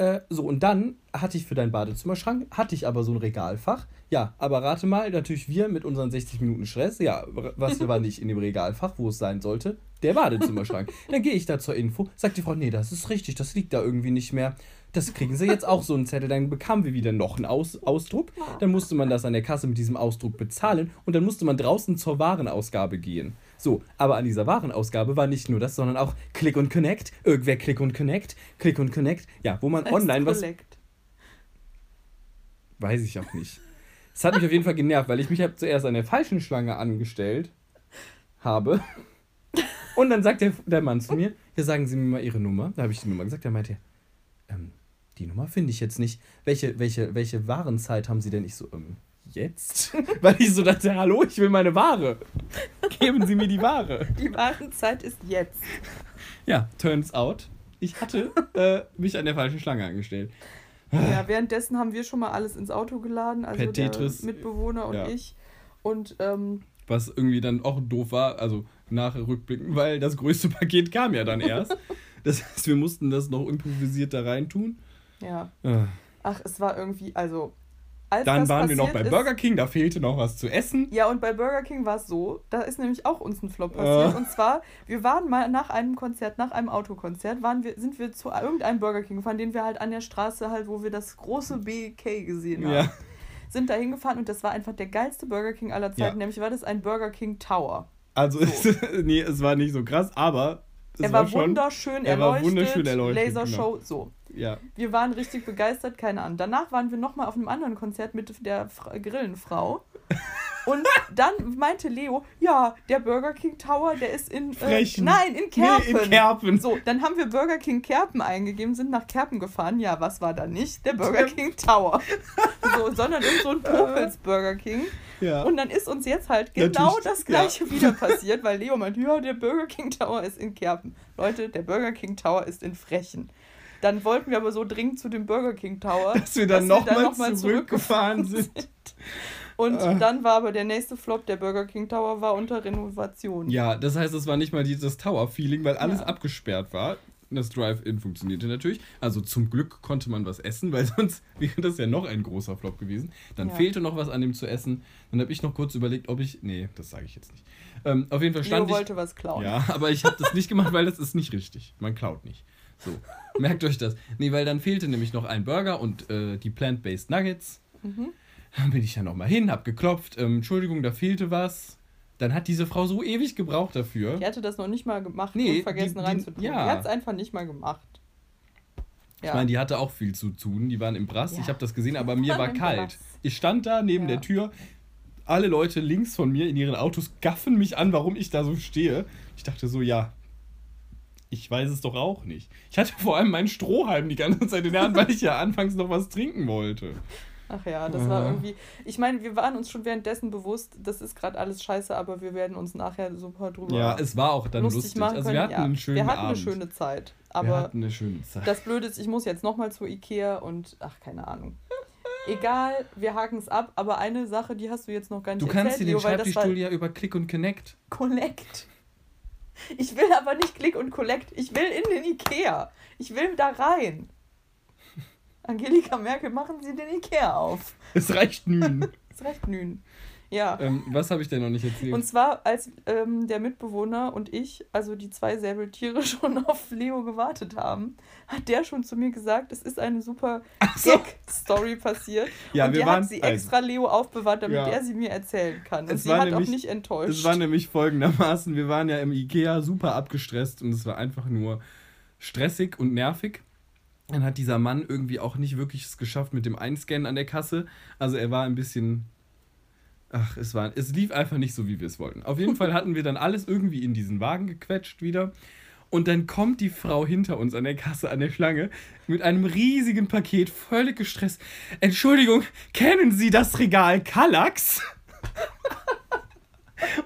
Äh, so, und dann hatte ich für deinen Badezimmerschrank, hatte ich aber so ein Regalfach. Ja, aber rate mal, natürlich wir mit unseren 60 Minuten Stress, ja, was war nicht in dem Regalfach, wo es sein sollte? Der Badezimmerschrank. dann gehe ich da zur Info, sagt die Frau, nee, das ist richtig, das liegt da irgendwie nicht mehr. Das kriegen sie jetzt auch so einen Zettel. Dann bekamen wir wieder noch einen Aus Ausdruck. Dann musste man das an der Kasse mit diesem Ausdruck bezahlen und dann musste man draußen zur Warenausgabe gehen. So, aber an dieser Warenausgabe war nicht nur das, sondern auch Click und Connect. Irgendwer Click und Connect, Click und Connect. Ja, wo man online was. Weiß ich auch nicht. Es hat mich auf jeden Fall genervt, weil ich mich halt zuerst an der falschen Schlange angestellt habe. Und dann sagt der, der Mann zu mir, ja, sagen Sie mir mal Ihre Nummer. Da habe ich die Nummer gesagt. Er meinte, ähm, die Nummer finde ich jetzt nicht. Welche, welche, welche Warenzeit haben Sie denn? Ich so, ähm, jetzt? Weil ich so dachte, hallo, ich will meine Ware. Geben Sie mir die Ware. Die Warenzeit ist jetzt. Ja, turns out, ich hatte äh, mich an der falschen Schlange angestellt. Ja, währenddessen haben wir schon mal alles ins Auto geladen, also Per Tetris, der Mitbewohner und ja. ich. Und ähm, Was irgendwie dann auch doof war, also nachher rückblicken, weil das größte Paket kam ja dann erst. Das heißt, wir mussten das noch improvisiert da reintun. ja, Ah. ach, es war irgendwie, also. Als Dann waren wir noch bei ist- Burger King, da fehlte noch was zu essen. Ja, und bei Burger King war es so, da ist nämlich auch uns ein Flop passiert. Ah. Und zwar, wir waren mal nach einem Konzert, nach einem Autokonzert, waren wir, sind wir zu irgendeinem Burger King gefahren, den wir halt an der Straße halt, wo wir das große BK gesehen haben. Ja. Sind da hingefahren und das war einfach der geilste Burger King aller Zeiten. Ja. Nämlich war das ein Burger King Tower. Also, es, nee, es war nicht so krass, aber er war, schon. wunderschön er war erleuchtet, wunderschön erleuchtet, genau. Lasershow, so. Ja. Wir waren richtig begeistert, keine Ahnung. Danach waren wir nochmal auf einem anderen Konzert mit der Fra Grillenfrau. Und dann meinte Leo, ja, der Burger King Tower, der ist in. Äh, Frechen. nein, in Kerpen. Nee, in Kerpen. So, dann haben wir Burger King Kerpen eingegeben, sind nach Kerpen gefahren. Ja, was war da nicht? Der Burger King Tower. so, sondern in so ein Popels Burger King. Ja. Und dann ist uns jetzt halt genau Natürlich, das gleiche wieder passiert, weil Leo meint, ja, der Burger King Tower ist in Kerpen. Leute, der Burger King Tower ist in Frechen. Dann wollten wir aber so dringend zu dem Burger King Tower, dass wir dann nochmal noch mal zurückgefahren sind. Und Ah. dann war aber der nächste Flop, der Burger King Tower war unter Renovation. Ja, das heißt, es war nicht mal dieses Tower-Feeling, weil alles Ja. abgesperrt war. Das Drive-In funktionierte natürlich. Also zum Glück konnte man was essen, weil sonst wäre das ja noch ein großer Flop gewesen. Dann Ja. fehlte noch was an dem zu essen. Dann habe ich noch kurz überlegt, ob ich. Nee, das sage ich jetzt nicht. Ähm, auf jeden Fall Leo stand ich. wollte was klauen. Ja, aber ich habe das nicht gemacht, weil das ist nicht richtig. Man klaut nicht. So, merkt euch das. Nee, weil dann fehlte nämlich noch ein Burger und äh, die Plant-Based Nuggets. Mhm. Dann bin ich ja nochmal hin, hab geklopft. Ähm, Entschuldigung, da fehlte was. Dann hat diese Frau so ewig gebraucht dafür. Die hatte das noch nicht mal gemacht Nee, und vergessen die- die- reinzutun. ja. Die hat es einfach nicht mal gemacht. Ich meine, die hatte auch viel zu tun. Die waren im Brass. Ja. Ich habe das gesehen, aber mir war kalt. Ich stand da neben Ja. der Tür. Alle Leute links von mir in ihren Autos gaffen mich an, warum ich da so stehe. Ich dachte so, ja, ich weiß es doch auch nicht. Ich hatte vor allem meinen Strohhalm die ganze Zeit in der Hand, weil ich ja anfangs noch was trinken wollte. Ach ja, das war Aha. irgendwie. Ich meine, wir waren uns schon währenddessen bewusst, das ist gerade alles scheiße, aber wir werden uns nachher super drüber Ja, es war auch dann lustig. machen Also wir hatten ja, einen schönen wir hatten Abend. eine schöne Zeit. wir Aber hatten eine schöne Zeit. das Blöde ist, ich muss jetzt nochmal zu Ikea und ach, keine Ahnung. Egal, wir haken es ab, aber eine Sache, die hast du jetzt noch gar nicht Du kannst dir den Leo, weil das war Schreibtischstuhl ja über Click und Connect. Collect. Ich will aber nicht Click und Collect. Ich will in den Ikea. Ich will da rein. Angelika Merkel, machen Sie den Ikea auf. Es reicht nun. Das reicht nün. Ja. ähm, was habe ich denn noch nicht erzählt? Und zwar, als ähm, der Mitbewohner und ich, also die zwei Säbeltiere, schon auf Leo gewartet haben, hat der schon zu mir gesagt, es ist eine super so. Gag-Story passiert. Ja, und wir die waren- hat sie also- extra Leo aufbewahrt, damit Ja. er sie mir erzählen kann. Und Es sie war hat nämlich- auch nicht enttäuscht. Es war nämlich folgendermaßen, wir waren ja im Ikea super abgestresst und es war einfach nur stressig und nervig. Dann hat dieser Mann irgendwie auch nicht wirklich es geschafft mit dem Einscannen an der Kasse. Also er war ein bisschen... Ach, es, war, es lief einfach nicht so, wie wir es wollten. Auf jeden Fall hatten wir dann alles irgendwie in diesen Wagen gequetscht wieder. Und dann kommt die Frau hinter uns an der Kasse, an der Schlange, mit einem riesigen Paket, völlig gestresst. Entschuldigung, kennen Sie das Regal Kallax?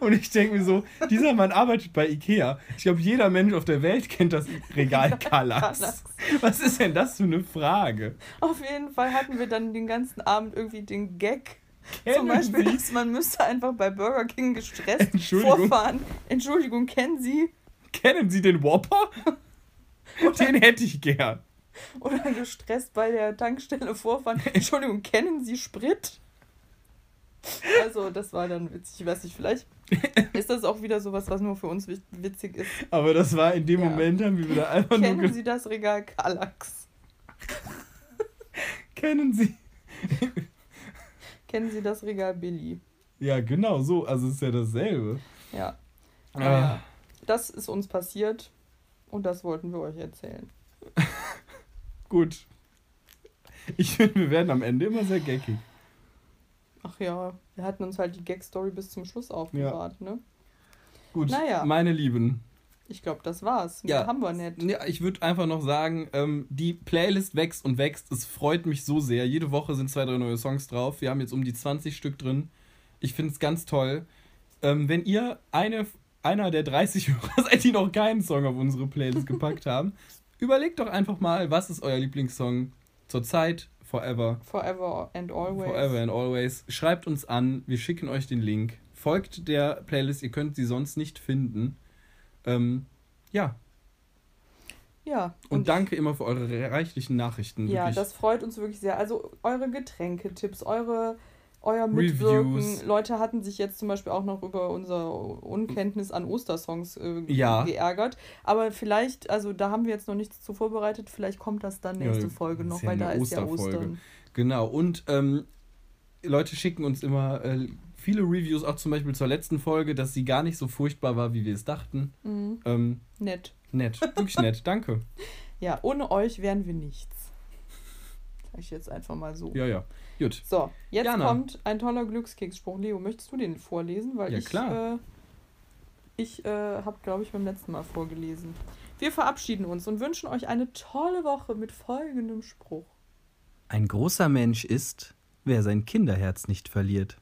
Und ich denke mir so, dieser Mann arbeitet bei Ikea. Ich glaube, jeder Mensch auf der Welt kennt das Regal Kallax. Was ist denn das für eine Frage? Auf jeden Fall hatten wir dann den ganzen Abend irgendwie den Gag. Kennen Zum Beispiel, dass man müsste einfach bei Burger King gestresst Entschuldigung. vorfahren. Entschuldigung, kennen Sie? Kennen Sie den Whopper? Den hätte ich gern. Oder gestresst bei der Tankstelle vorfahren. Entschuldigung, kennen Sie Sprit? Also, das war dann witzig. Ich weiß nicht, vielleicht ist das auch wieder sowas, was nur für uns wit- witzig ist. Aber das war in dem Ja. Moment, haben wir wieder einfach nur Kennen Sie das Regal Kallax? Kennen Sie? Kennen Sie das Regal Billy? Ja, genau so. Also es ist ja dasselbe. Ja. Ah. Naja, das ist uns passiert und das wollten wir euch erzählen. Gut. Ich finde, wir werden am Ende immer sehr geckig. Ach ja, wir hatten uns halt die Gag-Story bis zum Schluss aufbewahrt, ne? Gut, Naja. meine Lieben. Ich glaube, das war's. Ja. Haben wir nicht. Ja, ich würde einfach noch sagen, ähm, die Playlist wächst und wächst. Es freut mich so sehr. Jede Woche sind zwei, drei neue Songs drauf. Wir haben jetzt um die 20 Stück drin. Ich finde es ganz toll. Ähm, wenn ihr eine, einer der 30 Hörer seid, die noch keinen Song auf unsere Playlist gepackt haben, überlegt doch einfach mal, was ist euer Lieblingssong zurzeit, forever, Forever and always. forever and always. Schreibt uns an, wir schicken euch den Link. Folgt der Playlist, ihr könnt sie sonst nicht finden. Ähm, ja, Ja. und, danke immer für eure reichlichen Nachrichten. Ja, wirklich. das freut uns wirklich sehr. Also eure Getränketipps, eure, euer Reviews. Mitwirken. Leute hatten sich jetzt zum Beispiel auch noch über unser Unkenntnis an Ostersongs äh, Ja. geärgert. Aber vielleicht, also da haben wir jetzt noch nichts zu vorbereitet, vielleicht kommt das dann Ja, nächste das Folge noch, ja weil da ist ja. Ostern. Genau, und ähm, Leute schicken uns immer äh, viele Reviews, auch zum Beispiel zur letzten Folge, dass sie gar nicht so furchtbar war, wie wir es dachten. Mhm. Ähm, Nett. nett, wirklich nett, danke. Ja, ohne euch wären wir nichts. Sag ich jetzt einfach mal so. Ja, ja, gut. So, jetzt Jana. kommt ein toller Glückskeksspruch. Leo, möchtest du den vorlesen? Weil Ja, ich, klar. Äh, ich äh, habe, glaube ich, beim letzten Mal vorgelesen. Wir verabschieden uns und wünschen euch eine tolle Woche mit folgendem Spruch. Ein großer Mensch ist, wer sein Kinderherz nicht verliert.